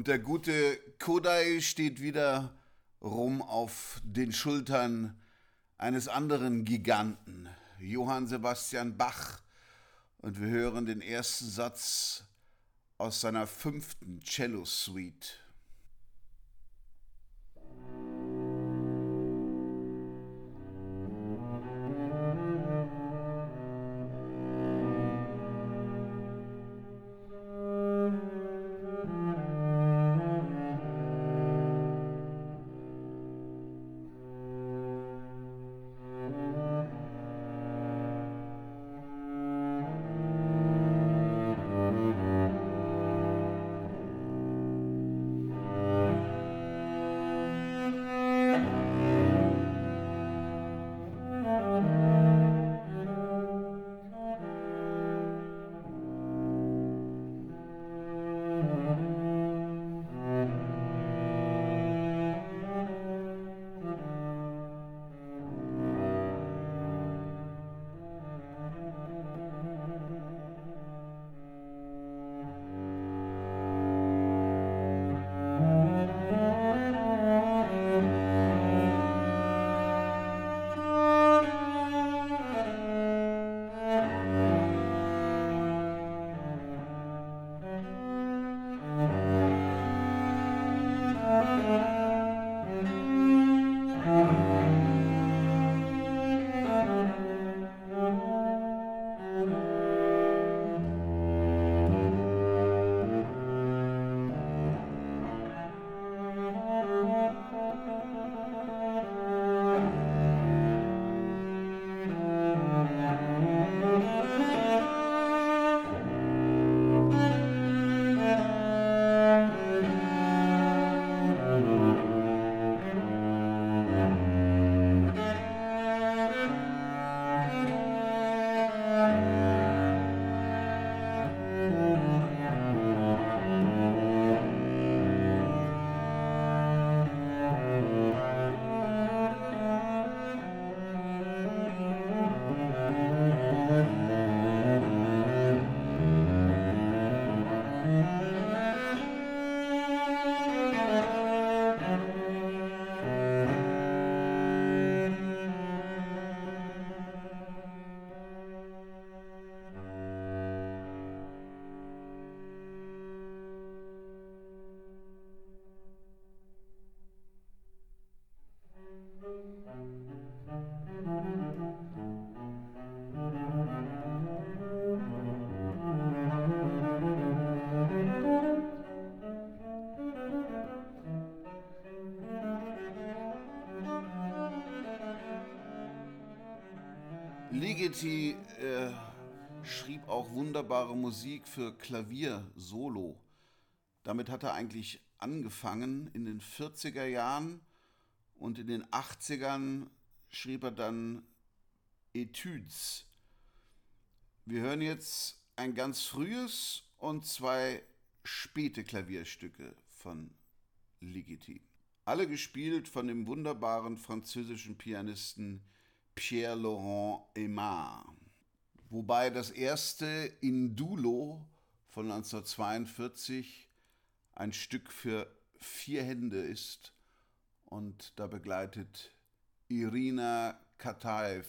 Und der gute Kodai steht wieder rum auf den Schultern eines anderen Giganten, Johann Sebastian Bach. Und wir hören den ersten Satz aus seiner fünften Cello-Suite. Ligeti äh, schrieb auch wunderbare Musik für Klavier solo. Damit hat er eigentlich angefangen in den 40er Jahren und in den 80ern schrieb er dann Etudes. Wir hören jetzt ein ganz frühes und zwei späte Klavierstücke von Ligeti. Alle gespielt von dem wunderbaren französischen Pianisten Pierre-Laurent Aimard. Wobei das erste Indulo von 1942 ein Stück für vier Hände ist und da begleitet Irina Kataev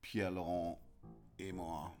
Pierre-Laurent Aimard.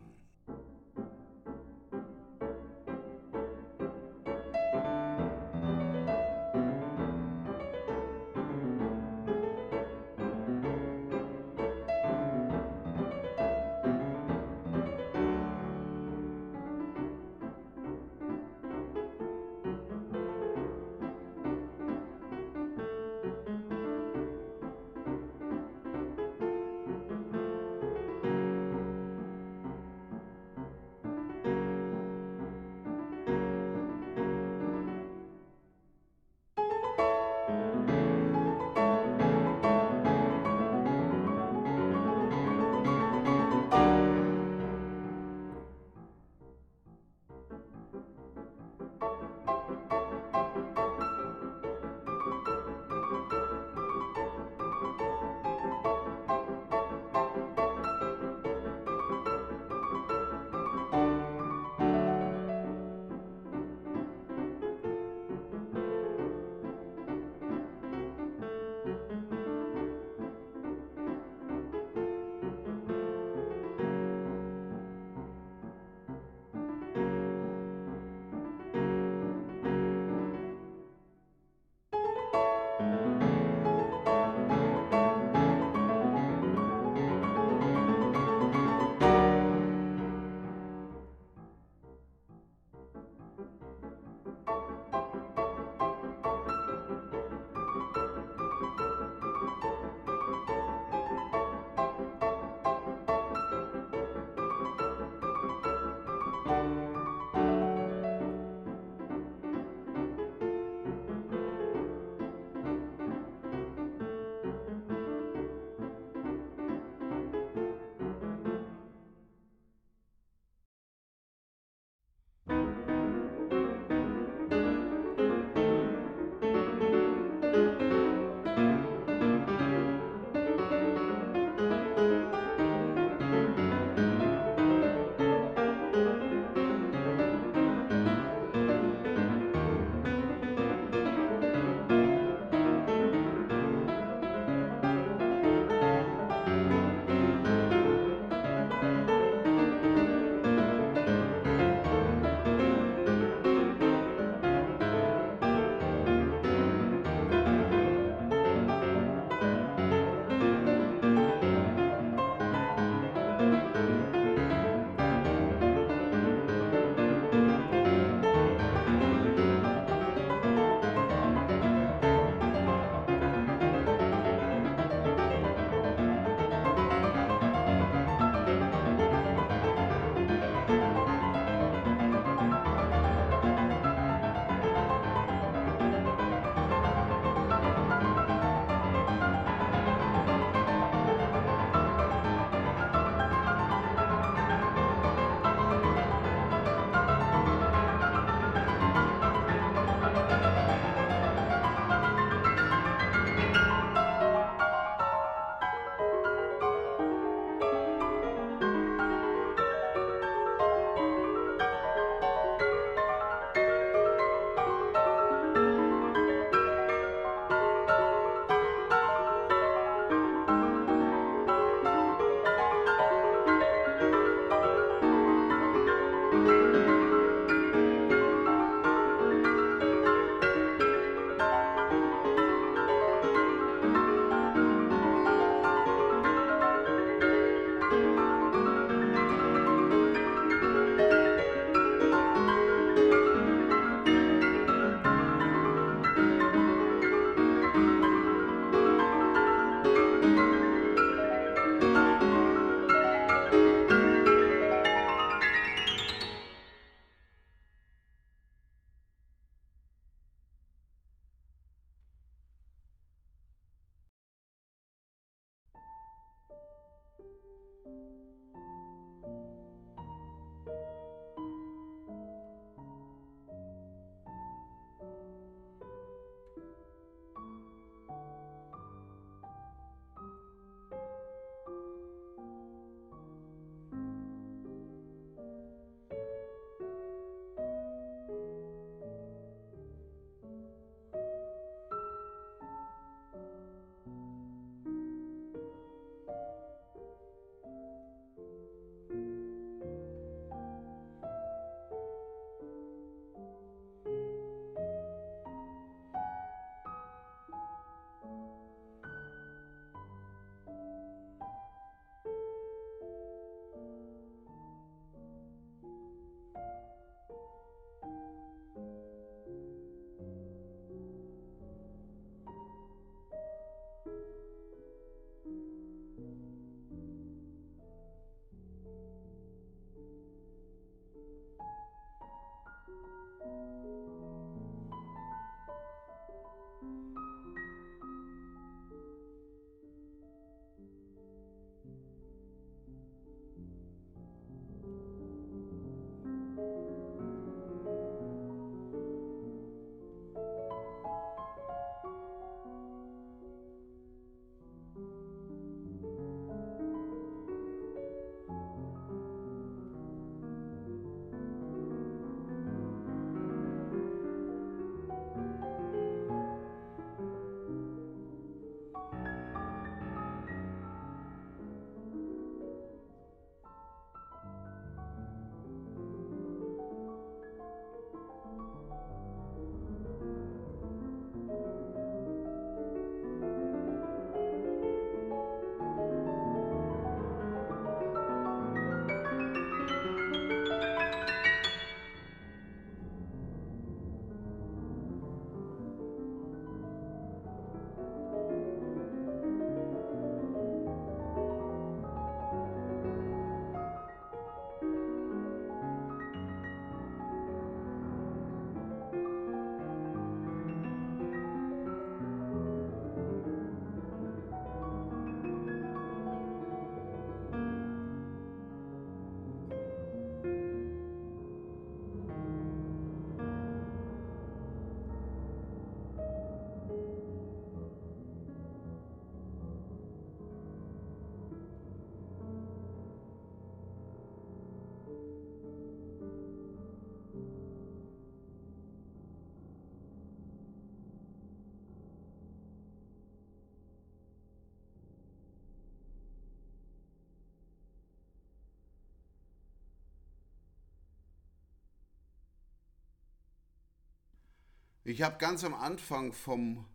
Ich habe ganz am Anfang vom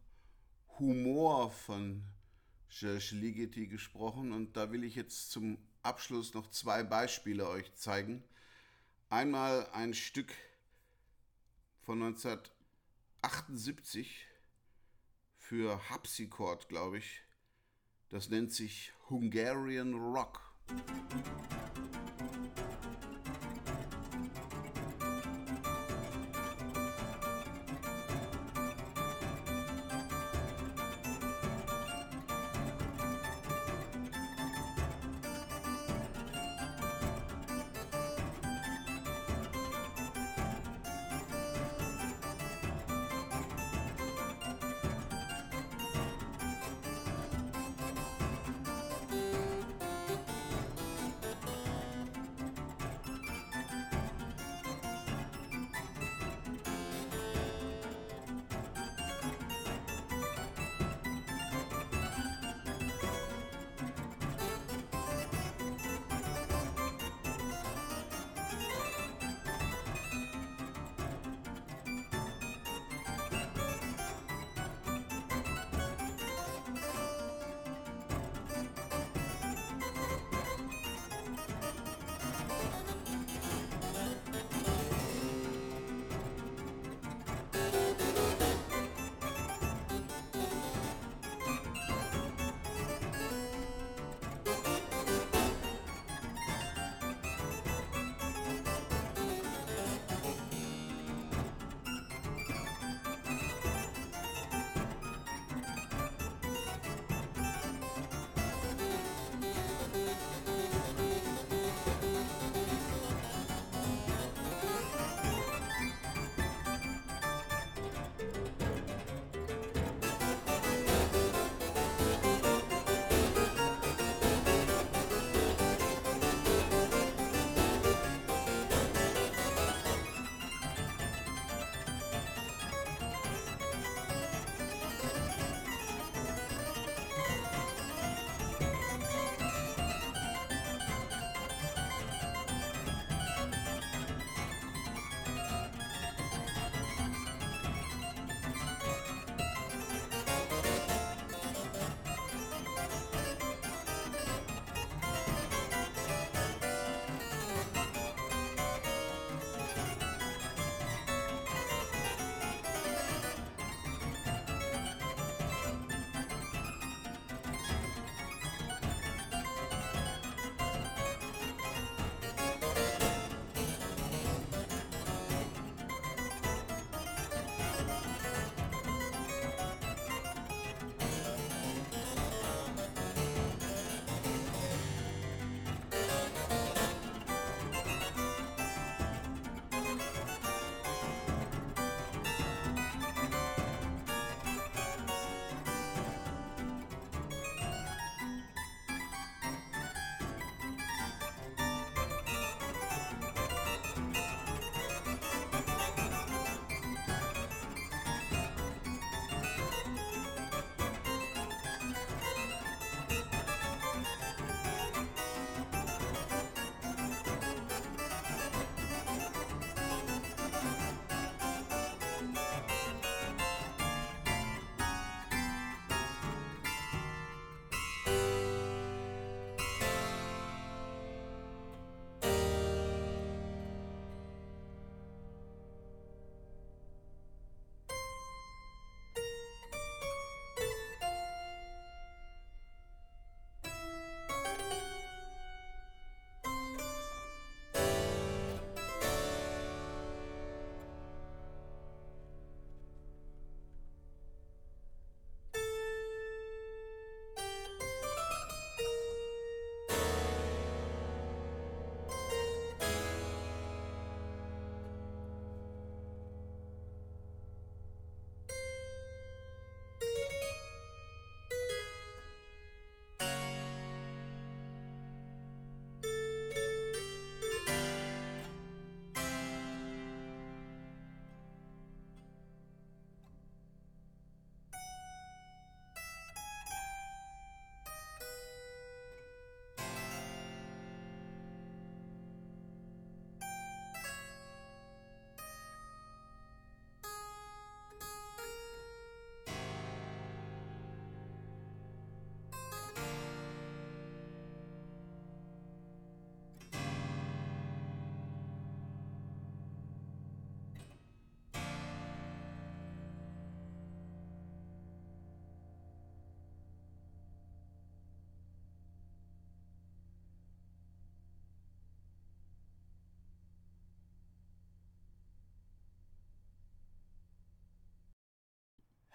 Humor von Serge Ligeti gesprochen und da will ich jetzt zum Abschluss noch zwei Beispiele euch zeigen. Einmal ein Stück von 1978 für Harpsichord, glaube ich. Das nennt sich Hungarian Rock.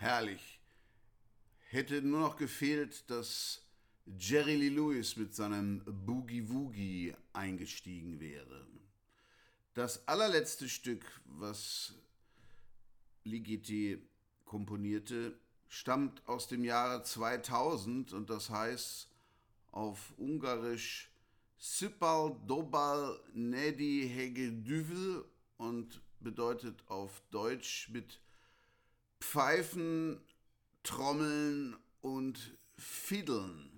Herrlich. Hätte nur noch gefehlt, dass Jerry Lee Lewis mit seinem Boogie Woogie eingestiegen wäre. Das allerletzte Stück, was Ligeti komponierte, stammt aus dem Jahre 2000 und das heißt auf Ungarisch Sipal Dobal Nedi Hegedüvel und bedeutet auf Deutsch mit Pfeifen, Trommeln und Fiedeln.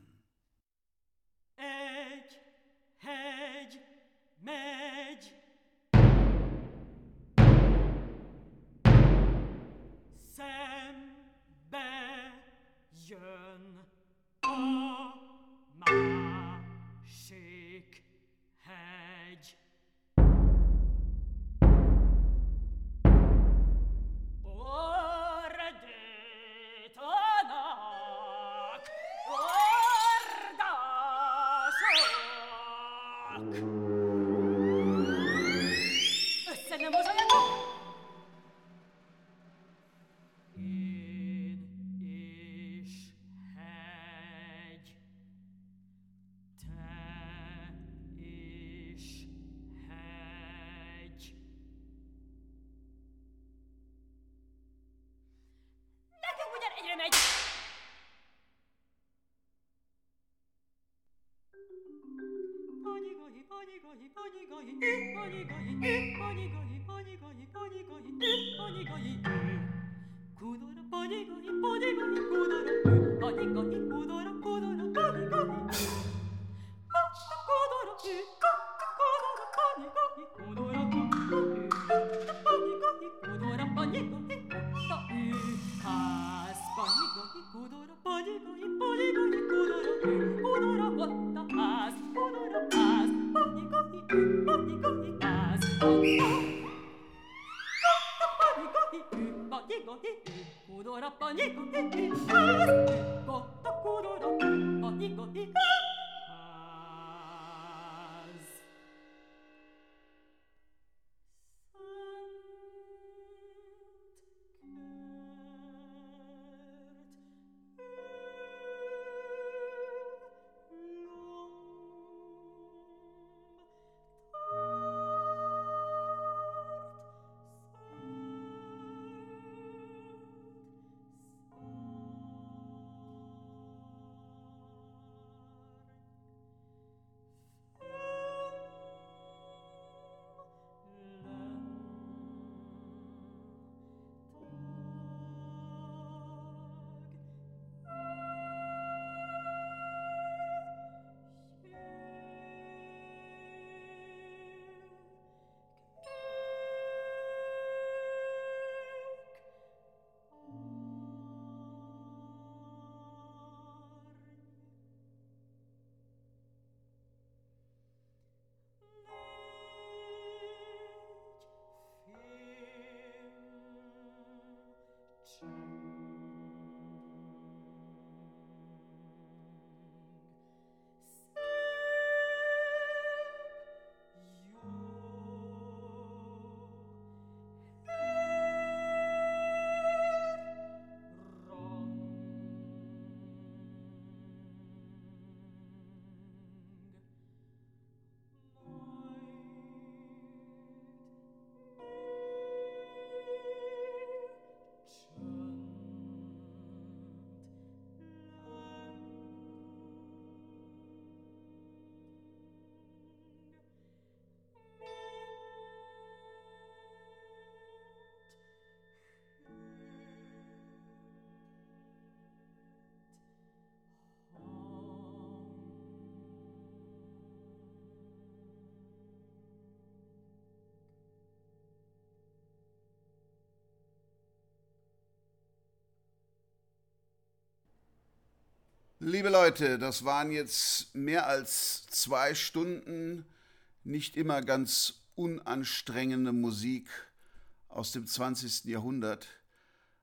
Egy, hegy, megy. Szembe jön a Liebe Leute, das waren jetzt mehr als zwei Stunden nicht immer ganz unanstrengende Musik aus dem 20. Jahrhundert.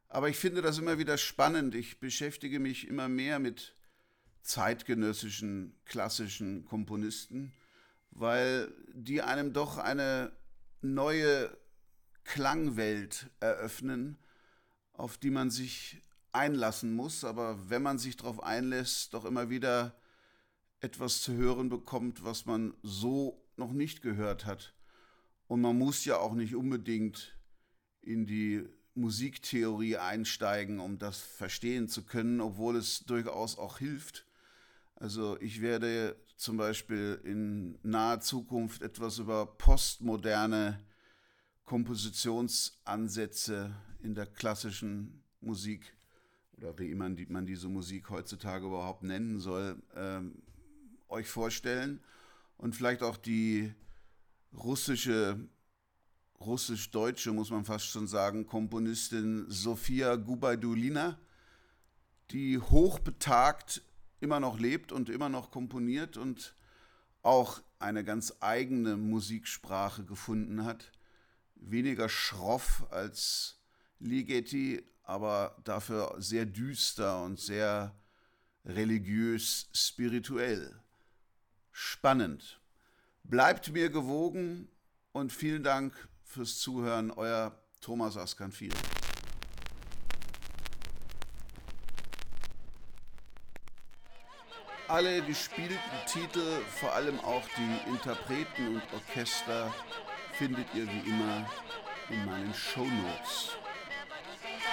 Aber ich finde das immer wieder spannend. Ich beschäftige mich immer mehr mit zeitgenössischen, klassischen Komponisten, weil die einem doch eine neue Klangwelt eröffnen, auf die man sich einlassen muss, aber wenn man sich darauf einlässt, doch immer wieder etwas zu hören bekommt, was man so noch nicht gehört hat. Und man muss ja auch nicht unbedingt in die Musiktheorie einsteigen, um das verstehen zu können, obwohl es durchaus auch hilft. Also ich werde zum Beispiel in naher Zukunft etwas über postmoderne Kompositionsansätze in der klassischen Musik oder wie man, man diese Musik heutzutage überhaupt nennen soll, ähm, euch vorstellen und vielleicht auch die russische, russisch-deutsche, muss man fast schon sagen, Komponistin Sofia Gubaidulina, die hochbetagt immer noch lebt und immer noch komponiert und auch eine ganz eigene Musiksprache gefunden hat. Weniger schroff als Ligeti, aber dafür sehr düster und sehr religiös spirituell. Spannend. Bleibt mir gewogen und vielen Dank fürs Zuhören, euer Thomas Askanfil. Alle gespielten Titel, vor allem auch die Interpreten und Orchester, findet ihr wie immer in meinen Shownotes.